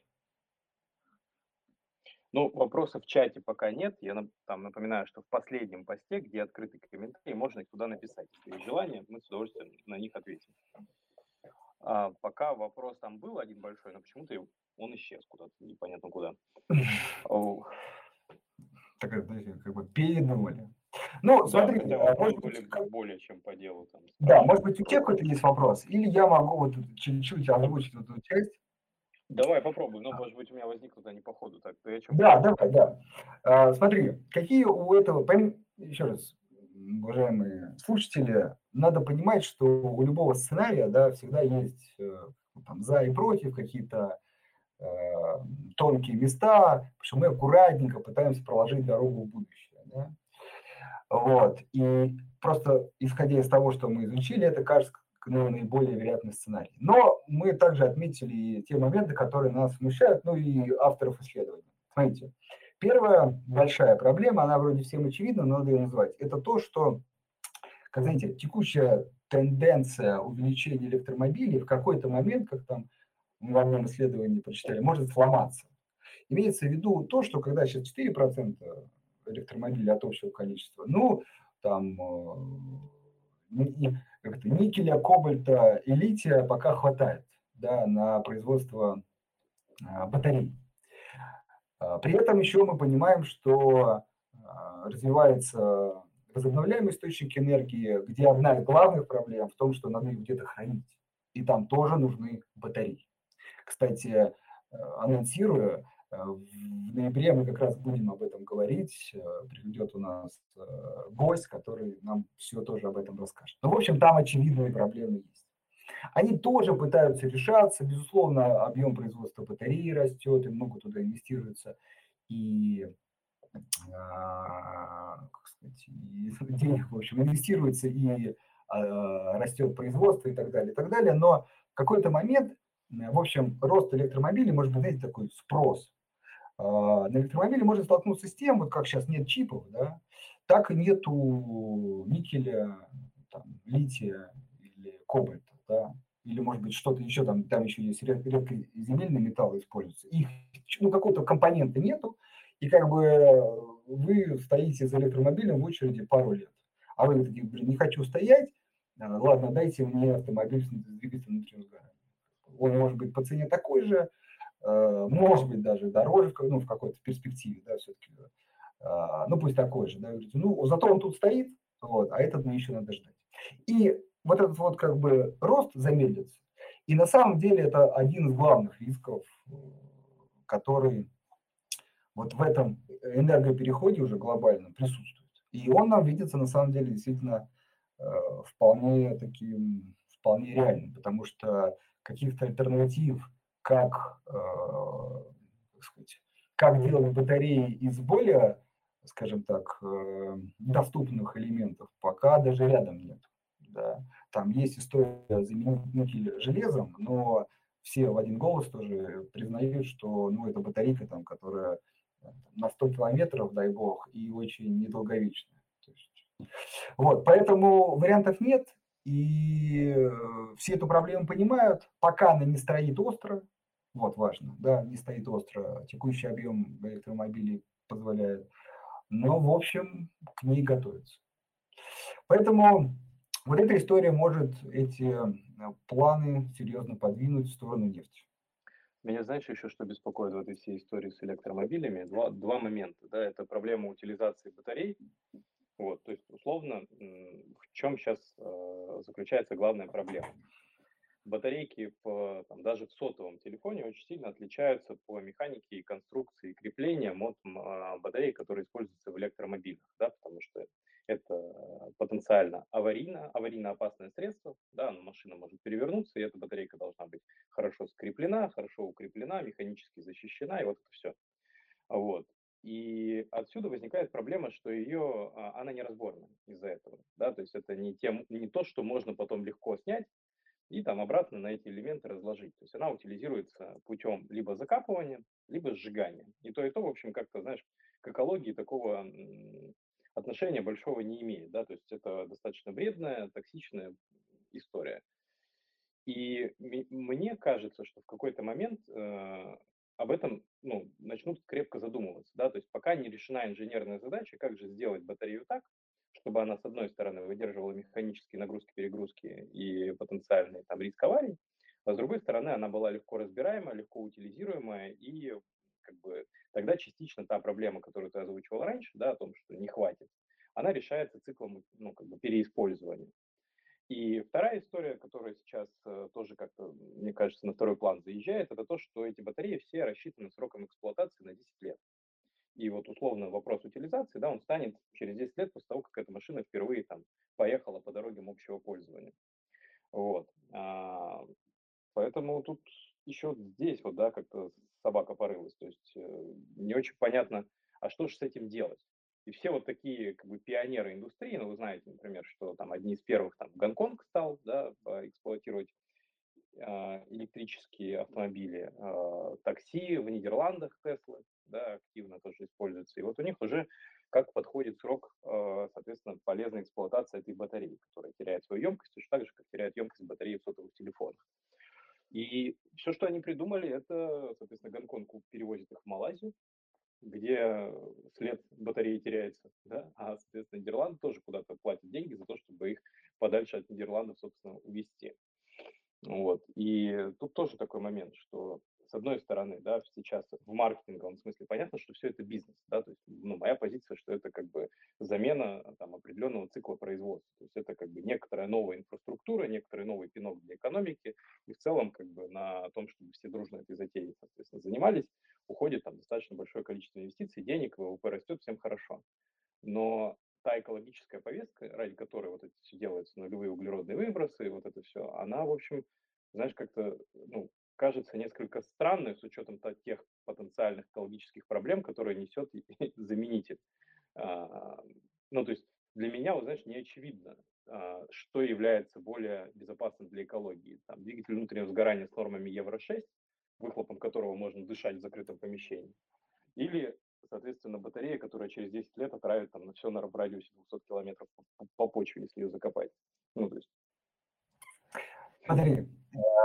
Ну, вопросов в чате пока нет. Я там напоминаю, что в последнем посте, где открытый комментарий, можно их туда написать. Если есть желание, мы с удовольствием на них ответим. А, пока вопрос там был один большой, но почему-то он исчез куда-то, непонятно куда. Так, знаете, как бы передумали. Ну, да, смотрите, а, может быть, как... более чем по делу. Там, да, может быть, у тебя какой-то есть вопрос, или я могу вот чуть-чуть озвучить эту часть. Давай попробуй, но, может быть, у меня возникнут они по ходу. Так, ты о чем? Да, давай, да. А, смотри, какие у этого, пойми, еще раз, уважаемые слушатели, надо понимать, что у любого сценария да, всегда есть э, там, за и против какие-то тонкие места, потому что мы аккуратненько пытаемся проложить дорогу в будущее. Да? Вот. И просто исходя из того, что мы изучили, это кажется ну, наиболее вероятный сценарий. Но мы также отметили те моменты, которые нас смущают, ну и авторов исследований. Смотрите, Первая большая проблема, она вроде всем очевидна, но надо ее назвать, это то, что, как знаете, текущая тенденция увеличения электромобилей в какой-то момент, как там мы в одном исследовании прочитали, может сломаться. Имеется в виду то, что когда сейчас 4% электромобилей от общего количества, ну, там, э, как это, никеля, кобальта и лития пока хватает да, на производство э, батарей. А, при этом еще мы понимаем, что а, развивается возобновляемый источник энергии, где одна из главных проблем в том, что надо их где-то хранить. И там тоже нужны батареи. Кстати, э, анонсирую, э, в ноябре мы как раз будем об этом говорить. Э, Придет у нас гость, который нам все тоже об этом расскажет. Ну, в общем, там очевидные проблемы есть. Они тоже пытаются решаться. Безусловно, объем производства батареи растет, и много туда инвестируется. И, как сказать, денег, в общем, инвестируется, и растет производство и так далее, и так далее. Но в какой-то момент, в общем, рост электромобилей может быть, знаете, такой спрос. А, на электромобиле можно столкнуться с тем, вот как сейчас нет чипов, да, так и нету никеля, там, лития или кобальта да, или, может быть, что-то еще там, там еще есть редкоземельные металлы используются, их, ну, какого-то компонента нету, и как бы вы стоите за электромобилем в очереди пару лет. А вы такие, блин, не хочу стоять, а, ладно, дайте мне автомобиль с двигателем внутреннего сгорания. Он может быть по цене такой же, а, может быть даже дороже, ну, в какой-то перспективе, да, все-таки. А, ну, пусть такой же, да, ну, зато он тут стоит, вот, а этот мне еще надо ждать. И вот этот вот как бы рост замедлится. И на самом деле это один из главных рисков, э, который вот в этом энергопереходе уже глобально присутствует. И он нам видится на самом деле действительно э, вполне таким, вполне реальным, потому что каких-то альтернатив, как, э, как, сказать, как делать батареи из более, скажем так, доступных элементов, пока даже рядом нет. Да. Там есть история заменить никель железом, но все в один голос тоже признают, что ну, это батарейка, там, которая э, на 100 километров, дай бог, и очень недолговечная. Вот, поэтому вариантов нет, и э, все эту проблему понимают, пока она не стоит остро, вот важно, да, не стоит остро, текущий объем электромобилей позволяет, но, в общем, к ней готовятся. Поэтому вот эта история может эти э, планы серьезно подвинуть в сторону нефти. Меня, знаешь, еще что беспокоит в этой всей истории с электромобилями? Два, два момента. Да, это проблема утилизации батарей. Вот, то есть, условно, в чем сейчас э, заключается главная проблема? Батарейки в, там, даже в сотовом телефоне очень сильно отличаются по механике и конструкции крепления от а, батарей, которые используются в электромобилях, да, потому что это потенциально аварийно, аварийно опасное средство, да, но машина может перевернуться, и эта батарейка должна быть хорошо скреплена, хорошо укреплена, механически защищена, и вот это все. Вот. И отсюда возникает проблема, что ее, а, она неразборна из-за этого. Да? То есть это не, тем, не то, что можно потом легко снять и там обратно на эти элементы разложить. То есть она утилизируется путем либо закапывания, либо сжигания. И то, и то, в общем, как-то, знаешь, к экологии такого отношения большого не имеет. Да? То есть это достаточно вредная, токсичная история. И мне кажется, что в какой-то момент э, об этом ну, начнут крепко задумываться. Да? То есть пока не решена инженерная задача, как же сделать батарею так, чтобы она, с одной стороны, выдерживала механические нагрузки, перегрузки и потенциальный там, риск аварий, а с другой стороны, она была легко разбираемая, легко утилизируемая, и как бы, тогда частично та проблема, которую ты озвучивал раньше, да, о том, что не хватит, она решается циклом ну, как бы переиспользования. И вторая история, которая сейчас э, тоже как-то, мне кажется, на второй план заезжает, это то, что эти батареи все рассчитаны сроком эксплуатации на 10 лет. И вот условно вопрос утилизации, да, он станет через 10 лет после того, как эта машина впервые там поехала по дорогам общего пользования. Вот. А, поэтому тут еще здесь вот, да, как-то собака порылась. То есть э, не очень понятно, а что же с этим делать? И все вот такие как бы пионеры индустрии, ну, вы знаете, например, что там одни из первых там Гонконг стал, да, эксплуатировать э, электрические автомобили, э, такси в Нидерландах Теслы, да, активно тоже используются. И вот у них уже как подходит срок, э, соответственно, полезной эксплуатации этой батареи, которая теряет свою емкость, точно так же, как теряет емкость батареи в сотовых телефонах. И все, что они придумали, это, соответственно, Гонконг перевозит их в Малайзию, где след батареи теряется, да, а, соответственно, Нидерланды тоже куда-то платят деньги за то, чтобы их подальше от Нидерландов, собственно, увезти. Вот. И тут тоже такой момент, что с одной стороны, да, сейчас в маркетинговом смысле понятно, что все это бизнес, да, то есть, ну, моя позиция, что это как бы замена там определенного цикла производства, то есть это как бы некоторая новая инфраструктура, некоторый новый пинок для экономики, и в целом как бы на том, чтобы все дружно этой затеей, соответственно, занимались, уходит там достаточно большое количество инвестиций, денег, ВВП растет, всем хорошо. Но та экологическая повестка, ради которой вот это все делается, нулевые углеродные выбросы, вот это все, она, в общем, знаешь, как-то, ну, кажется несколько странной с учетом тех потенциальных экологических проблем, которые несет заменитель. А, ну, то есть для меня, вот, знаешь, не очевидно, а, что является более безопасным для экологии. Там, двигатель внутреннего сгорания с нормами Евро-6, выхлопом которого можно дышать в закрытом помещении, или, соответственно, батарея, которая через 10 лет отравит там, все на радиусе 200 километров по, по почве, если ее закопать. Ну, то есть... Смотри,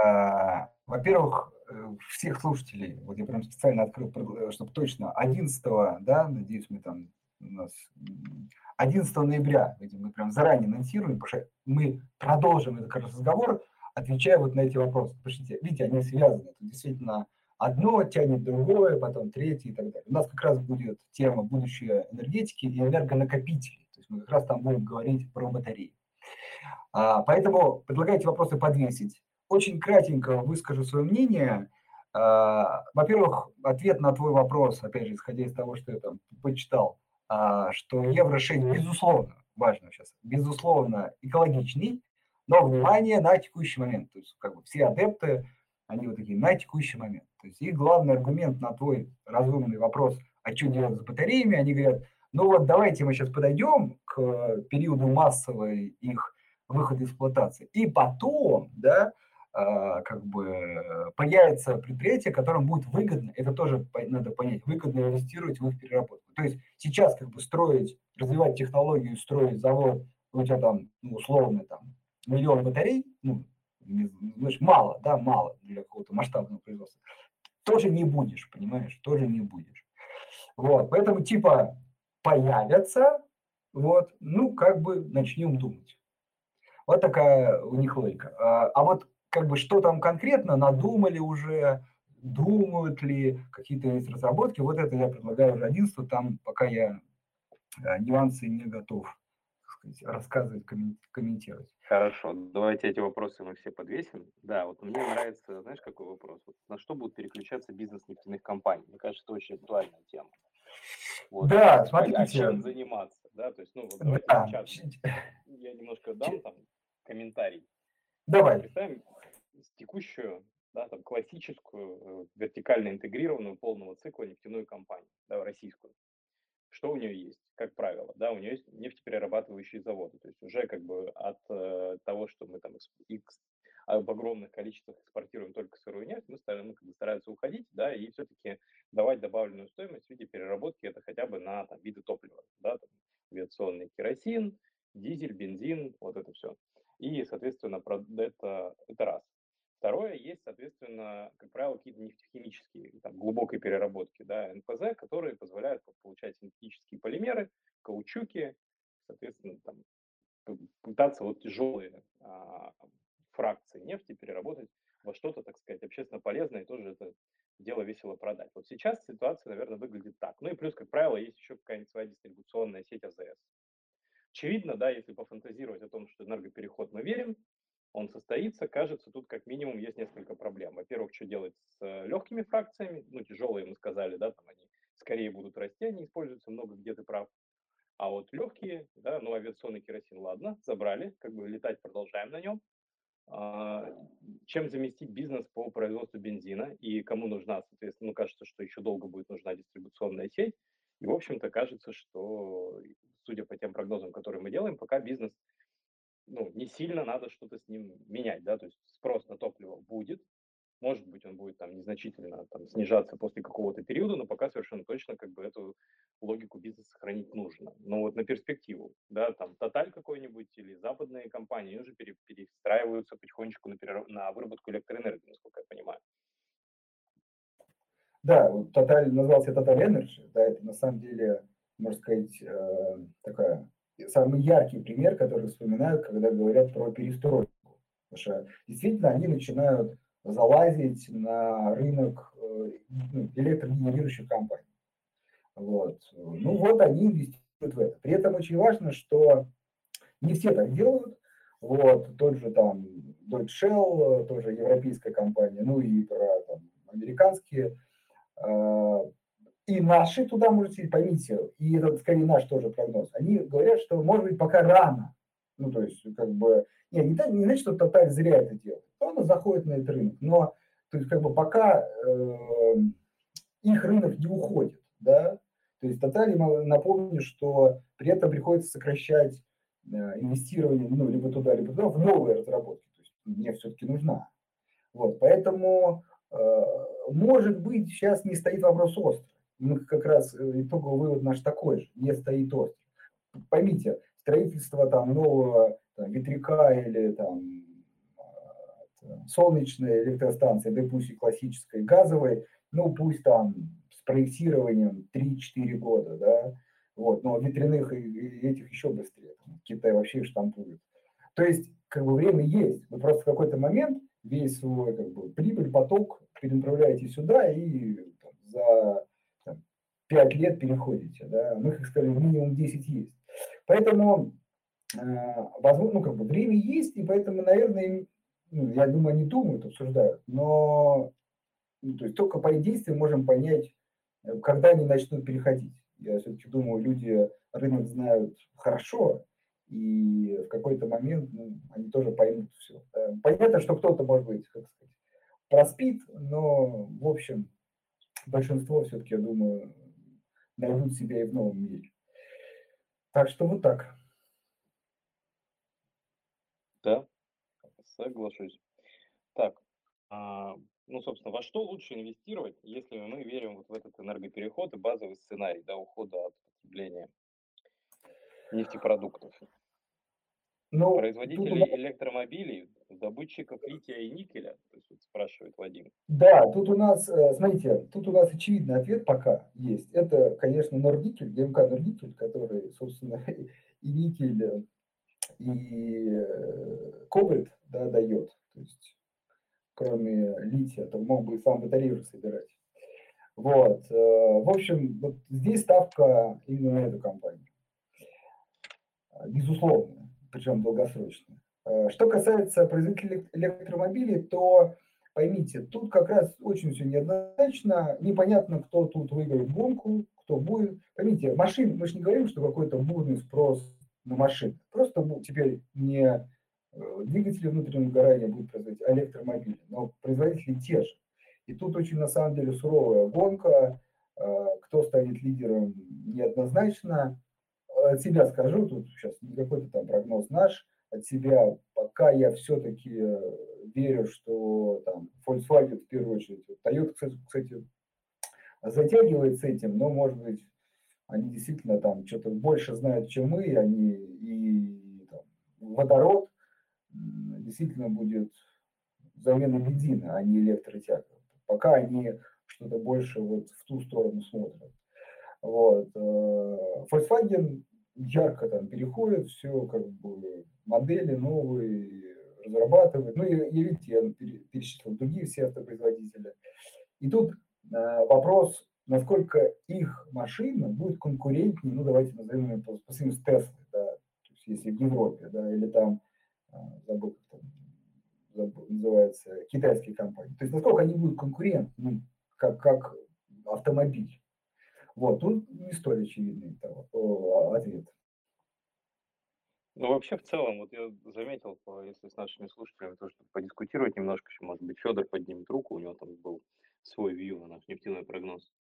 а, во-первых, э, всех слушателей, вот я прям специально открыл, э, чтобы точно, 11, да, надеюсь, мы там у нас 11 ноября, мы прям заранее анонсируем, потому что мы продолжим этот разговор отвечая вот на эти вопросы. Потому что, видите, они связаны. Это действительно одно тянет другое, потом третье и так далее. У нас как раз будет тема будущее энергетики и энергонакопителей. То есть мы как раз там будем говорить про батареи. А, поэтому предлагайте вопросы подвесить. Очень кратенько выскажу свое мнение. А, во-первых, ответ на твой вопрос, опять же, исходя из того, что я там почитал, а, что Евро-6, безусловно, важно сейчас, безусловно, экологичный, но внимание на текущий момент. То есть как бы все адепты, они вот такие на текущий момент. То есть их главный аргумент на твой разумный вопрос, а что делать с батареями, они говорят, ну вот давайте мы сейчас подойдем к периоду массовой их выхода из эксплуатации. И потом, да, а, как бы появится предприятие, которым будет выгодно, это тоже надо понять, выгодно инвестировать в их переработку. То есть сейчас как бы строить, развивать технологию, строить завод, у тебя там, ну, условно, там, миллион батарей, ну, знаешь, мало, да, мало для какого-то масштабного производства, тоже не будешь, понимаешь, тоже не будешь. Вот, поэтому типа появятся, вот, ну, как бы начнем думать. Вот такая у них логика. А, а вот как бы что там конкретно, надумали уже, думают ли, какие-то есть разработки, вот это я предлагаю уже 11, там пока я а, нюансы не готов сказать, рассказывать, комментировать. Хорошо, давайте эти вопросы мы все подвесим. Да, вот мне нравится, знаешь, какой вопрос? Вот на что будут переключаться бизнес нефтяных компаний? Мне кажется, это очень актуальная тема. Вот. Да, смотрите. А чем заниматься? Да, то есть, ну, вот давайте да. сейчас. немножко дам там комментарий. Давай. Представим текущую, да, там, классическую, э, вертикально интегрированную полного цикла нефтяную компанию, да, российскую. Что у нее есть, как правило? Да, у нее есть нефтеперерабатывающие заводы. То есть уже как бы от э, того, что мы там X, в огромных количествах экспортируем только сырую нефть, мы, стараемся, мы как бы стараются уходить, да, и все-таки давать добавленную стоимость в виде переработки, это хотя бы на там, виды топлива, да, там, авиационный керосин, дизель, бензин, вот это все. И, соответственно, это, это раз. Второе, есть, соответственно, как правило, какие-то нефтехимические, там, глубокой переработки, да, НПЗ, которые позволяют получать синтетические полимеры, каучуки, соответственно, там, пытаться вот тяжелые а, фракции нефти переработать во что-то, так сказать, общественно полезное, и тоже это дело весело продать. Вот сейчас ситуация, наверное, выглядит так. Ну и плюс, как правило, есть еще какая-нибудь своя дистрибуционная сеть АЗС. Очевидно, да, если пофантазировать о том, что энергопереход мы верим, он состоится, кажется, тут как минимум есть несколько проблем. Во-первых, что делать с э, легкими фракциями, ну, тяжелые мы сказали, да, там они скорее будут расти, они используются много, где ты прав. А вот легкие, да, ну, авиационный керосин, ладно, забрали, как бы летать продолжаем на нем. А, чем заместить бизнес по производству бензина и кому нужна, соответственно, ну, кажется, что еще долго будет нужна дистрибуционная сеть. И, в общем-то, кажется, что, судя по тем прогнозам, которые мы делаем, пока бизнес, ну, не сильно надо что-то с ним менять, да, то есть спрос на топливо будет, может быть, он будет там незначительно там, снижаться после какого-то периода, но пока совершенно точно как бы эту логику бизнеса сохранить нужно. Но вот на перспективу, да, там Тоталь какой-нибудь или западные компании уже пере, перестраиваются потихонечку на, перераб... на выработку электроэнергии, насколько я понимаю. Да, Тоталь назывался Total Energy, да, это на самом деле, можно сказать, э, такая самый яркий пример, который вспоминают, когда говорят про перестройку. Потому что действительно они начинают залазить на рынок э, ну, электрогенерирующих компаний. Вот. Ну вот они инвестируют в это. При этом очень важно, что не все так делают. Вот, тот же там Deutsche Shell, тоже европейская компания, ну и про там, американские. И наши туда можете, поймите, и это скорее наш тоже прогноз. Они говорят, что может быть пока рано. Ну, то есть, как бы, не, не, не значит, что Тоталь зря это делает он заходит на этот рынок. Но то есть, как бы пока э, их рынок не уходит, да, то есть тотально напомню, что при этом приходится сокращать э, инвестирование, ну, либо туда, либо туда, в новые разработки. То есть мне все-таки нужна. Вот, поэтому, э, может быть, сейчас не стоит вопрос острый. Мы как раз э, итоговый вывод наш такой же, не стоит острый. Поймите, строительство там нового там, ветряка или там солнечной электростанции, да пусть и классической, газовой, ну пусть там с проектированием 3-4 года, да, вот, но ветряных этих еще быстрее, Китай вообще штампует. То есть, как бы время есть, вы просто в какой-то момент весь свой как бы, прибыль, поток перенаправляете сюда и там, за 5 лет переходите, да, мы, как сказали, минимум 10 есть. Поэтому, э, возможно, ну, как бы время есть, и поэтому, наверное, ну, я думаю, они думают, обсуждают, но ну, то есть только по их действиям можем понять, э, когда они начнут переходить. Я все-таки думаю, люди рынок знают хорошо, и в какой-то момент ну, они тоже поймут все. Понятно, что кто-то, может быть, как сказать, проспит, но, в общем, большинство все-таки, я думаю, найдут себя и в новом мире. Так что вот так. Да, Соглашусь. Так, а, ну, собственно, во что лучше инвестировать, если мы верим вот в этот энергопереход и базовый сценарий да, ухода от потребления нефтепродуктов? Ну, Производители тут... электромобилей, добытчиков лития и никеля, то есть, вот спрашивает Вадим. Да, тут у нас, э, смотрите, тут у нас очевидный ответ пока есть. Это, конечно, Норникель, ГМК Норникель, который, собственно, и никель, и э, кобальт да, дает. То есть, кроме лития, то мог бы и сам батарею уже собирать. Вот. Э, в общем, вот здесь ставка именно на эту компанию. Безусловно, причем долгосрочно. Э, что касается производителей электромобилей, то поймите, тут как раз очень все неоднозначно. Непонятно, кто тут выиграет гонку, кто будет. Поймите, машин, мы же не говорим, что какой-то бурный спрос на машины. Просто теперь не э, двигатели внутреннего сгорания будут производить, а электромобили, но производители те же. И тут очень, на самом деле, суровая гонка, э, кто станет лидером неоднозначно. От себя скажу, тут сейчас не какой-то там прогноз наш, от себя, пока я все-таки э, верю, что там Volkswagen в первую очередь, Toyota, кстати, затягивает с этим, но, может быть, они действительно там что-то больше знают, чем мы, они и там, водород действительно будет замена бензина, а не электротяга. Пока они что-то больше вот в ту сторону смотрят. Вот. Э, Volkswagen ярко там переходит, все как бы модели новые разрабатывает. Ну, и, и видите, я перечислил другие все автопроизводители. И тут э, вопрос, насколько их машина будет конкурентнее, ну, давайте назовем ее по, по с Теслой, да, то есть если в Европе, да, или там, э, забыл, как там забыл, называется, китайские компании. То есть насколько они будут конкурентны, ну, как, как автомобиль. Вот, тут не столь очевидный ответ. Ну, вообще, в целом, вот я заметил, если с нашими слушателями тоже подискутировать немножко, еще, может быть, Федор поднимет руку, у него там был свой вью на наш нефтяной прогноз.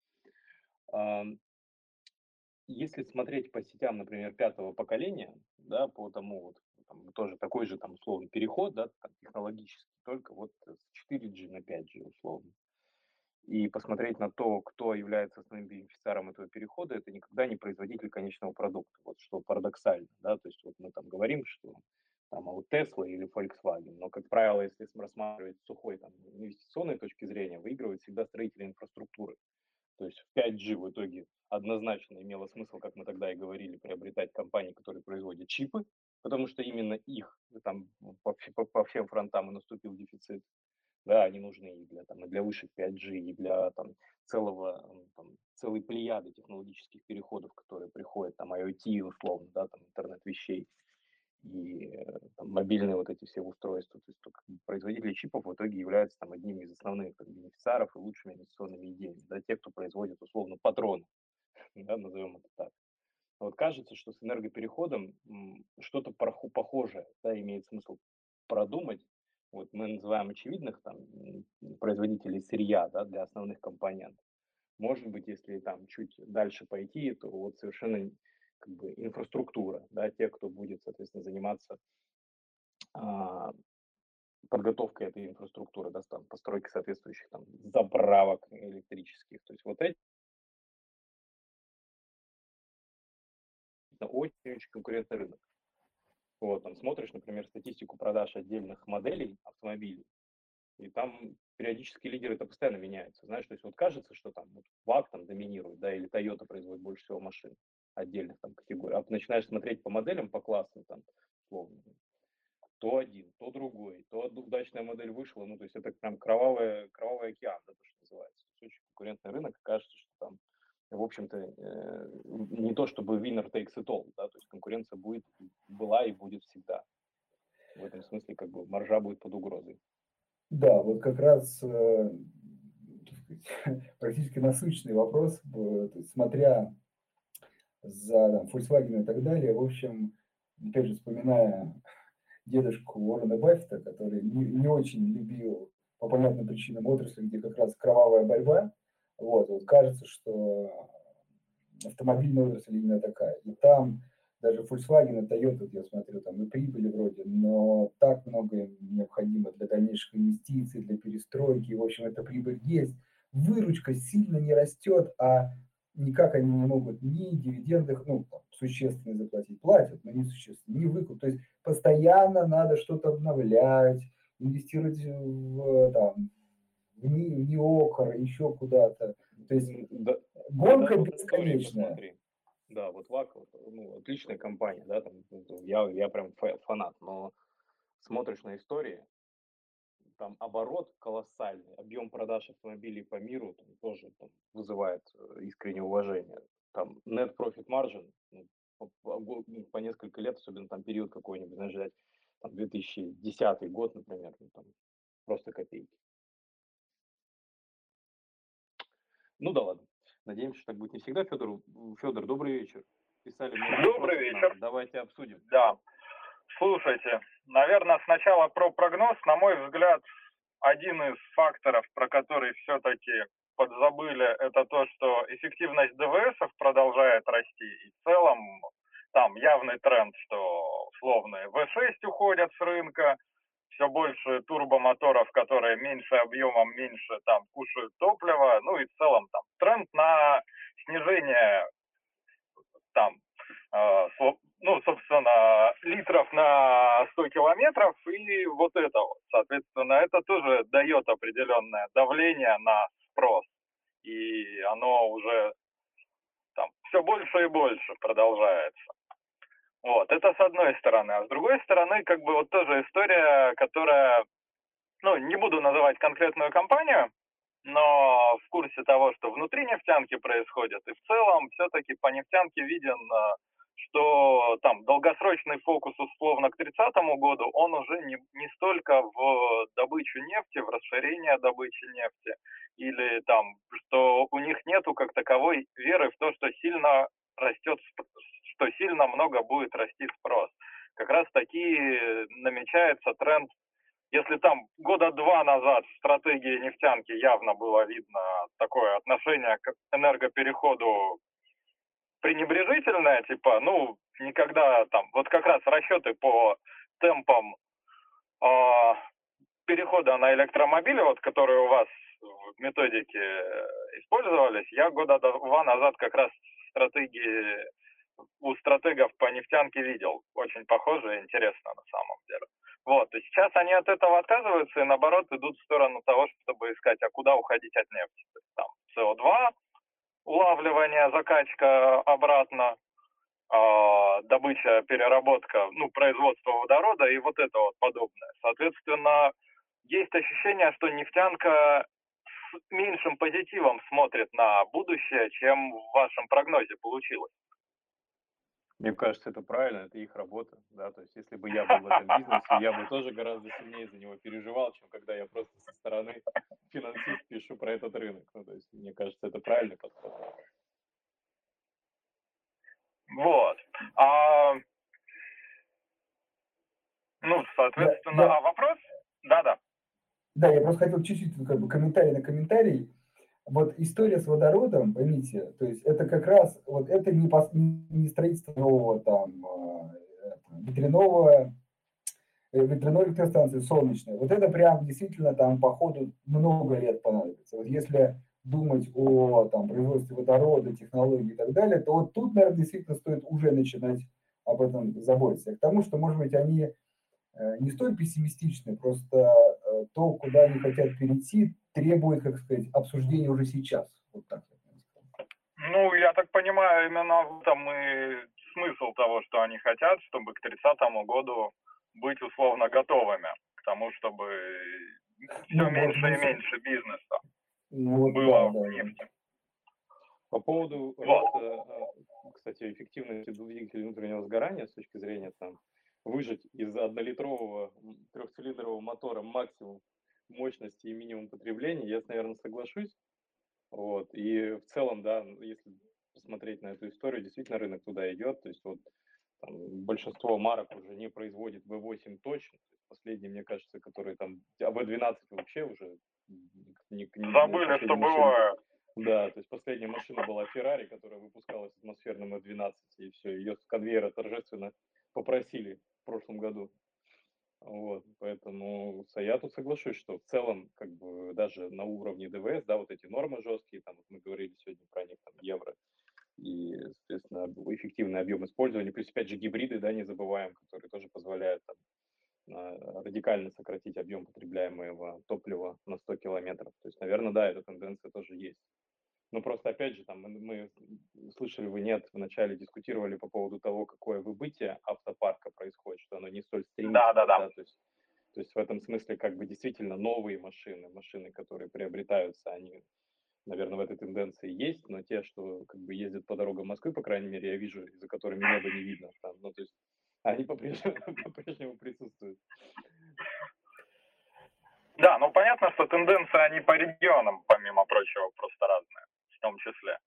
Если смотреть по сетям, например, пятого поколения, да, по тому вот, там, тоже такой же там условный переход, да, технологический, только вот с 4G на 5G условно и посмотреть на то, кто является основным бенефициаром этого перехода, это никогда не производитель конечного продукта, вот что парадоксально, да, то есть вот мы там говорим, что там, а вот Tesla или Volkswagen, но, как правило, если рассматривать с сухой там, инвестиционной точки зрения, выигрывает всегда строители инфраструктуры. То есть в 5G в итоге однозначно имело смысл, как мы тогда и говорили, приобретать компании, которые производят чипы, потому что именно их там по, по, по всем фронтам и наступил дефицит да, они нужны и для, там, и для вышек 5G, и для там, целого, там, целой плеяды технологических переходов, которые приходят, там, IoT условно, да, там, интернет вещей и э, там, мобильные вот эти все устройства. То есть только производители чипов в итоге являются там, одними из основных там, бенефициаров и лучшими инвестиционными идеями. Да, те, кто производит условно патроны, да, назовем это так. Вот кажется, что с энергопереходом что-то похожее да, имеет смысл продумать, вот мы называем очевидных там производителей сырья да, для основных компонентов. Может быть, если там чуть дальше пойти, то вот совершенно как бы инфраструктура, да, те, кто будет, соответственно, заниматься а, подготовкой этой инфраструктуры, да, там, постройки соответствующих там заправок электрических. То есть вот эти очень-очень конкурентный рынок. Вот, там смотришь, например, статистику продаж отдельных моделей автомобилей, и там периодически лидеры это постоянно меняются. Знаешь, то есть вот кажется, что там вот ВАК там доминирует, да, или Toyota производит больше всего машин отдельных там категорий. А начинаешь смотреть по моделям, по классам там, условно, то один, то другой, то удачная модель вышла, ну, то есть это прям кровавый, кровавый океан, да, то, что называется. То есть очень конкурентный рынок, кажется, что там в общем-то, э, не то чтобы winner takes it all, да, то есть конкуренция будет, была и будет всегда. В этом смысле как бы маржа будет под угрозой. Да, вот как раз э, практически насущный вопрос, смотря за там, Volkswagen и так далее, в общем, опять же, вспоминая дедушку Уоррена Баффета, который не, не очень любил по понятным причинам отрасли, где как раз кровавая борьба, вот, вот кажется, что автомобильная отрасль именно такая. И там даже Volkswagen и Toyota, я смотрю, там и прибыли вроде, но так много необходимо для дальнейших инвестиций, для перестройки. В общем, эта прибыль есть. Выручка сильно не растет, а никак они не могут ни дивиденды, ну, существенно заплатить. Платят, но не существенно, не выкуп. То есть постоянно надо что-то обновлять, инвестировать в, там, в НИОКР, еще куда-то. То есть да, гонка да, бесконечная. Да, вот ВАК, ну, отличная компания, да, там, я, я прям фанат, но смотришь на истории, там оборот колоссальный, объем продаж автомобилей по миру там, тоже там, вызывает э, искреннее уважение. Там net profit margin ну, по, по, ну, несколько лет, особенно там период какой-нибудь, знаешь, взять, там 2010 год, например, ну, там просто копейки. Ну да ладно. Надеемся, что так будет не всегда. Федор, Федор добрый вечер. Писали добрый вечер. Давайте обсудим. Да. Слушайте, наверное, сначала про прогноз. На мой взгляд, один из факторов, про который все-таки подзабыли, это то, что эффективность ДВСов продолжает расти. И в целом там явный тренд, что условные V6 уходят с рынка, все больше турбомоторов, которые меньше объемом, меньше там кушают топливо, ну и в целом там тренд на снижение там, э, ну, собственно, литров на 100 километров и вот это вот. Соответственно, это тоже дает определенное давление на спрос. И оно уже там все больше и больше продолжается. Вот, это с одной стороны. А с другой стороны, как бы вот тоже история, которая, ну, не буду называть конкретную компанию, но в курсе того, что внутри нефтянки происходит, и в целом все-таки по нефтянке виден, э, что там долгосрочный фокус условно к 30 году, он уже не, не столько в добычу нефти, в расширение добычи нефти, или там, что у них нету как таковой веры в то, что сильно растет, что сильно много будет расти спрос. Как раз таки намечается тренд если там года два назад в стратегии нефтянки явно было видно такое отношение к энергопереходу пренебрежительное, типа, ну, никогда там, вот как раз расчеты по темпам э, перехода на электромобили, вот которые у вас в методике использовались, я года два назад как раз стратегии у стратегов по нефтянке видел. Очень похоже и интересно на самом деле. Вот, и сейчас они от этого отказываются и наоборот идут в сторону того, чтобы искать, а куда уходить от нефти. Там СО2, улавливание, закачка обратно, э, добыча, переработка, ну, производство водорода и вот это вот подобное. Соответственно, есть ощущение, что нефтянка с меньшим позитивом смотрит на будущее, чем в вашем прогнозе получилось. Мне кажется, это правильно, это их работа, да, то есть если бы я был в этом бизнесе, я бы тоже гораздо сильнее за него переживал, чем когда я просто со стороны финансист пишу про этот рынок, ну, то есть мне кажется, это правильный подход. Вот. А, ну, соответственно, да, а вопрос? Да-да. Да, я просто хотел чуть-чуть как бы комментарий на комментарий вот история с водородом, поймите, то есть это как раз, вот это не, пос, не строительство нового там э, ветряного, э, ветряной электростанции солнечной. Вот это прям действительно там по ходу много лет понадобится. Вот если думать о там, производстве водорода, технологий и так далее, то вот тут, наверное, действительно стоит уже начинать об этом заботиться. К тому, что, может быть, они э, не столь пессимистичны, просто то, куда они хотят перейти, требует, как сказать, обсуждения уже сейчас. Вот так. Ну, я так понимаю, именно в этом и смысл того, что они хотят, чтобы к 30 году быть условно готовыми к тому, чтобы все ну, меньше и меньше бизнеса ну, было да, в нефти. По поводу роста, а, кстати, эффективности двигателя внутреннего сгорания с точки зрения там, выжать из однолитрового трехцилиндрового мотора максимум мощности и минимум потребления, я, наверное, соглашусь. Вот. И в целом, да, если посмотреть на эту историю, действительно рынок туда идет. То есть вот там, большинство марок уже не производит V8 точно. Последние, мне кажется, которые там, а V12 вообще уже не, не, Забыли, что бывает. Да, то есть последняя машина была Ferrari, которая выпускалась атмосферным V12, и все, ее с конвейера торжественно попросили в прошлом году. Вот, поэтому я тут соглашусь, что в целом, как бы даже на уровне ДВС, да, вот эти нормы жесткие, там вот мы говорили сегодня про них, там, евро, и, соответственно, эффективный объем использования, плюс, опять же, гибриды, да, не забываем, которые тоже позволяют там, радикально сократить объем потребляемого топлива на 100 километров. То есть, наверное, да, эта тенденция тоже есть. Ну, просто, опять же, там мы, мы слышали, вы нет, вначале дискутировали по поводу того, какое выбытие автопарка происходит, что оно не столь стремительно. Да, да, да. да то, есть, то есть в этом смысле как бы действительно новые машины, машины, которые приобретаются, они, наверное, в этой тенденции есть, но те, что как бы ездят по дорогам Москвы, по крайней мере, я вижу, за которыми небо не видно. Там, ну, то есть они по-прежнему, по-прежнему присутствуют. Да, ну понятно, что тенденции, они по регионам, помимо прочего, просто разные в том числе.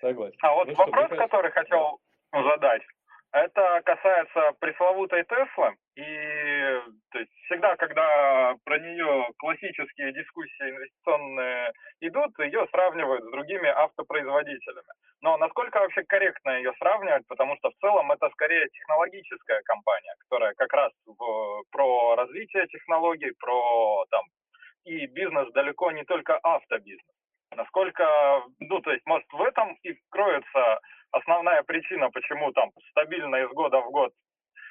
Согласен. А вот ну, вопрос, что, который хотел задать. Это касается пресловутой Теслы. И то есть, всегда, когда про нее классические дискуссии инвестиционные идут, ее сравнивают с другими автопроизводителями. Но насколько вообще корректно ее сравнивать, потому что в целом это скорее технологическая компания, которая как раз в, про развитие технологий, про там и бизнес далеко не только автобизнес. Насколько, ну, то есть, может, в этом и кроется основная причина, почему там стабильно из года в год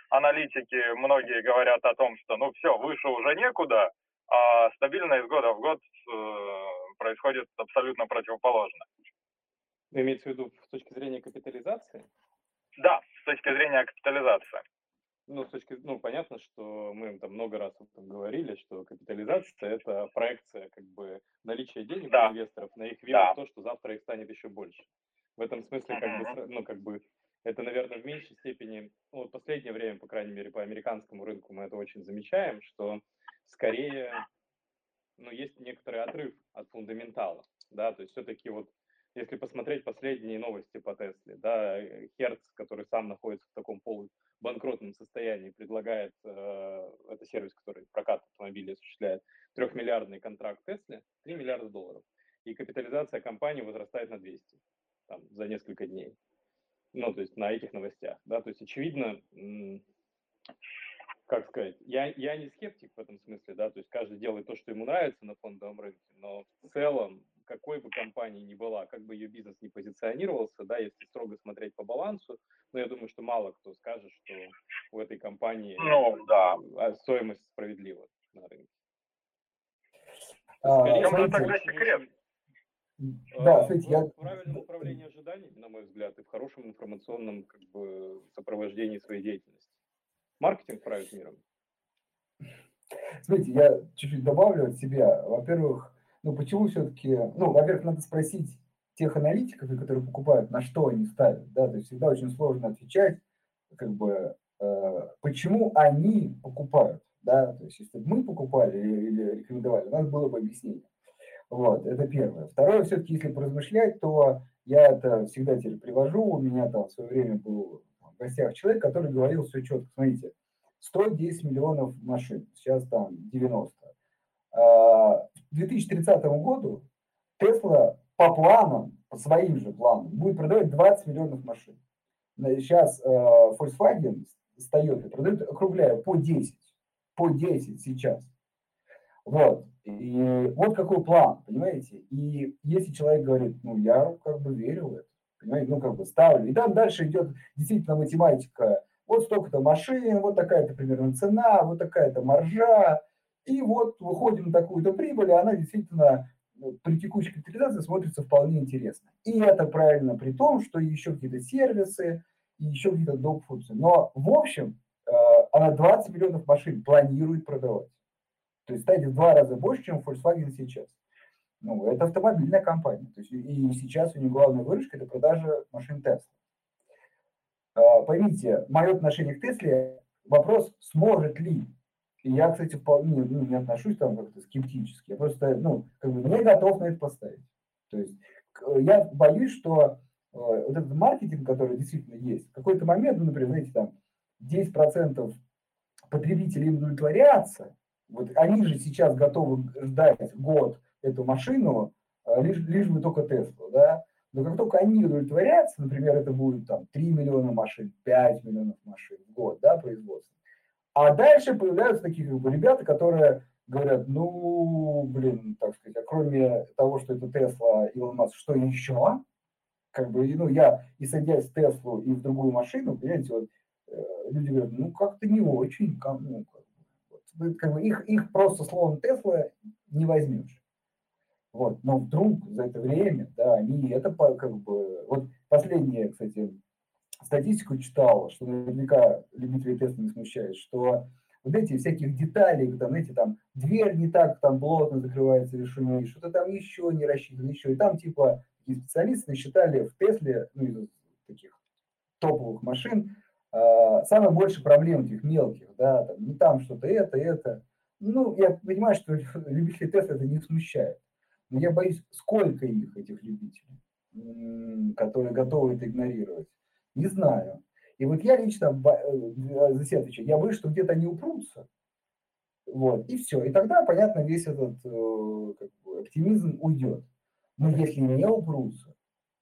аналитики многие говорят о том, что ну все, выше уже некуда, а стабильно из года в год э, происходит абсолютно противоположно. Имеется в виду с точки зрения капитализации? Да, с точки зрения капитализации. Ну, с точки, ну, понятно, что мы там много раз говорили, что капитализация – это проекция как бы наличия денег да. у инвесторов на их веру да. в то, что завтра их станет еще больше. В этом смысле, как бы, ну, как бы, это, наверное, в меньшей степени, ну, вот последнее время, по крайней мере, по американскому рынку мы это очень замечаем, что скорее, ну, есть некоторый отрыв от фундаментала, да, то есть все-таки вот если посмотреть последние новости по Тесле, да, Hertz, который сам находится в таком полубанкротном состоянии, предлагает, э, это сервис, который прокат автомобилей осуществляет, трехмиллиардный контракт Тесле, 3 миллиарда долларов. И капитализация компании возрастает на 200 там, за несколько дней. Ну, то есть на этих новостях, да, то есть очевидно, как сказать, я, я не скептик в этом смысле, да, то есть каждый делает то, что ему нравится на фондовом рынке, но в целом, какой бы компании ни была, как бы ее бизнес не позиционировался, да, если строго смотреть по балансу, но я думаю, что мало кто скажет, что у этой компании ну, да. А, стоимость справедлива на рынке. А, Скорее, а, тогда секрет? Да, смотрите, я... В правильном управлении ожиданиями, на мой взгляд, и в хорошем информационном как бы, сопровождении своей деятельности. Маркетинг правит миром. Смотрите, я чуть-чуть добавлю от себя. Во-первых, ну почему все-таки, ну, во-первых, надо спросить тех аналитиков, которые покупают, на что они ставят, да, то есть всегда очень сложно отвечать, как бы, э, почему они покупают, да, то есть если бы мы покупали или, рекомендовали, у нас было бы объяснение. Вот, это первое. Второе, все-таки, если поразмышлять, то я это всегда теперь привожу. У меня там в свое время был в гостях человек, который говорил все четко. Смотрите, 110 миллионов машин, сейчас там 90. А, к 2030 году Тесла по планам, по своим же планам, будет продавать 20 миллионов машин. Сейчас э, Volkswagen с Toyota продают, округляю, по 10. По 10 сейчас. Вот. И вот какой план, понимаете? И если человек говорит, ну, я как бы верю в это, понимаете, ну, как бы ставлю. И там дальше идет действительно математика. Вот столько-то машин, вот такая-то примерно цена, вот такая-то маржа. И вот выходим на такую-то прибыль, и она действительно ну, при текущей капитализации смотрится вполне интересно. И это правильно при том, что еще какие-то сервисы, и еще какие-то доп. функции. Но в общем, э, она 20 миллионов машин планирует продавать. То есть, кстати, в два раза больше, чем Volkswagen сейчас. Ну, это автомобильная компания. То есть, и сейчас у них главная выручка – это продажа машин Tesla. А, поймите, мое отношение к Тесле – вопрос, сможет ли. И я, кстати, вполне ну, не отношусь там как-то скептически. Я просто, ну, как бы не готов на это поставить. То есть я боюсь, что э, вот этот маркетинг, который действительно есть, в какой-то момент, ну, например, знаете, там 10% потребителей удовлетворятся, вот они же сейчас готовы ждать год эту машину, а, лишь, лишь бы только Теслу, да. Но как только они удовлетворятся, например, это будет там 3 миллиона машин, 5 миллионов машин в год, да, производства. А дальше появляются такие как бы, ребята, которые говорят, ну, блин, так сказать, а кроме того, что это Тесла, Илон Маск, что еще? Как бы, ну, я, и садясь в Теслу и в другую машину, понимаете, вот, э, люди говорят, ну, как-то не очень, ну, как бы их, их просто словом Тесла не возьмешь. Вот. Но вдруг за это время, да, они это как бы... Вот последнее, кстати, статистику читал, что наверняка любители Тесла не смущает, что вот эти всяких деталей, там, знаете, там, дверь не так там плотно закрывается или шумит, что-то там еще не рассчитано, еще. И там, типа, такие специалисты насчитали в Тесле, ну, из таких топовых машин, а, самое больше проблем этих мелких, да, там, не там что-то это, это. Ну, я понимаю, что любители Тесла это не смущает. Но я боюсь, сколько их, этих любителей, которые готовы это игнорировать. Не знаю. И вот я лично э, за себя отвечаю, я боюсь, что где-то они упрутся, вот, и все. И тогда, понятно, весь этот э, как бы, оптимизм уйдет. Но если не упрутся,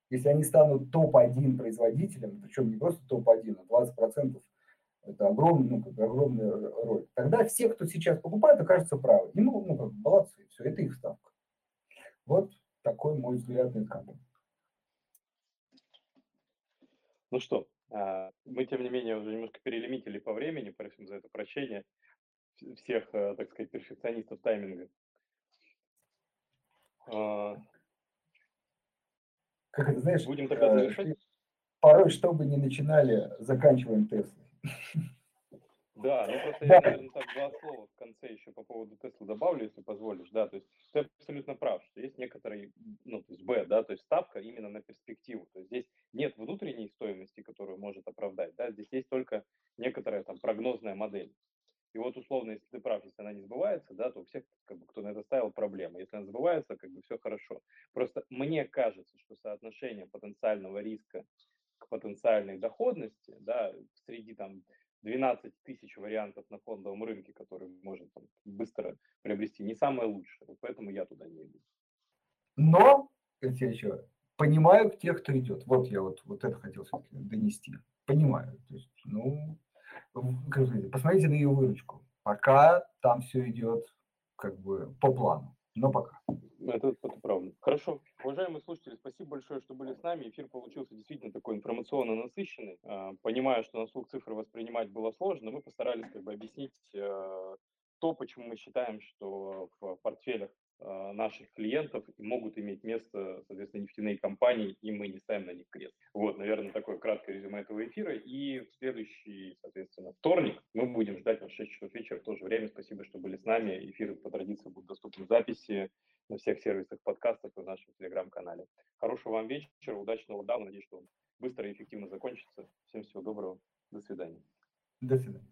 если они станут топ-1 производителем, причем не просто топ-1, а 20% это огромный, ну, как огромная роль, тогда все, кто сейчас покупает, окажутся правы. И, ну, ну, как молодцы, все, это их ставка. Вот такой мой взгляд на эту Ну что, а, мы, тем не менее, уже немножко перелимитили по времени, просим за это прощение всех, э, так сказать, перфекционистов тайминга. А, как это, знаешь, Будем тогда э, завершать? Порой, что бы ни начинали, заканчиваем Теслы. Да, ну просто я, наверное, так два слова в конце еще по поводу Тесла добавлю, если позволишь, да, то есть ты абсолютно прав, что есть некоторые, ну, то есть Б, да, то есть ставка именно на перспективу, то есть здесь нет внутренней стоимости, которую может оправдать, да, здесь есть только некоторая там прогнозная модель. И вот условно, если ты прав, если она не сбывается, да, то у всех, как бы, кто на это ставил, проблема. Если она сбывается, как бы все хорошо. Просто мне кажется, что соотношение потенциального риска к потенциальной доходности, да, среди там 12 тысяч вариантов на фондовом рынке, которые можно там, быстро приобрести, не самое лучшее. Поэтому я туда не иду. Но, я еще понимаю тех, кто идет. Вот я вот, вот это хотел донести. Понимаю. То есть, ну, посмотрите на ее выручку. Пока там все идет как бы по плану, но пока. Это, это правда. Хорошо. Уважаемые слушатели, спасибо большое, что были с нами. Эфир получился действительно такой информационно насыщенный. А, понимаю, что на слух цифры воспринимать было сложно, мы постарались как бы объяснить э, то, почему мы считаем, что в портфелях наших клиентов и могут иметь место, соответственно, нефтяные компании, и мы не ставим на них крест. Вот, наверное, такое краткое резюме этого эфира. И в следующий, соответственно, вторник мы будем ждать вас в 6 часов вечера в то же время. Спасибо, что были с нами. Эфиры по традиции будут доступны в записи на всех сервисах подкастов и в нашем телеграм-канале. Хорошего вам вечера, удачного дауна. Надеюсь, что он быстро и эффективно закончится. Всем всего доброго. До свидания. До свидания.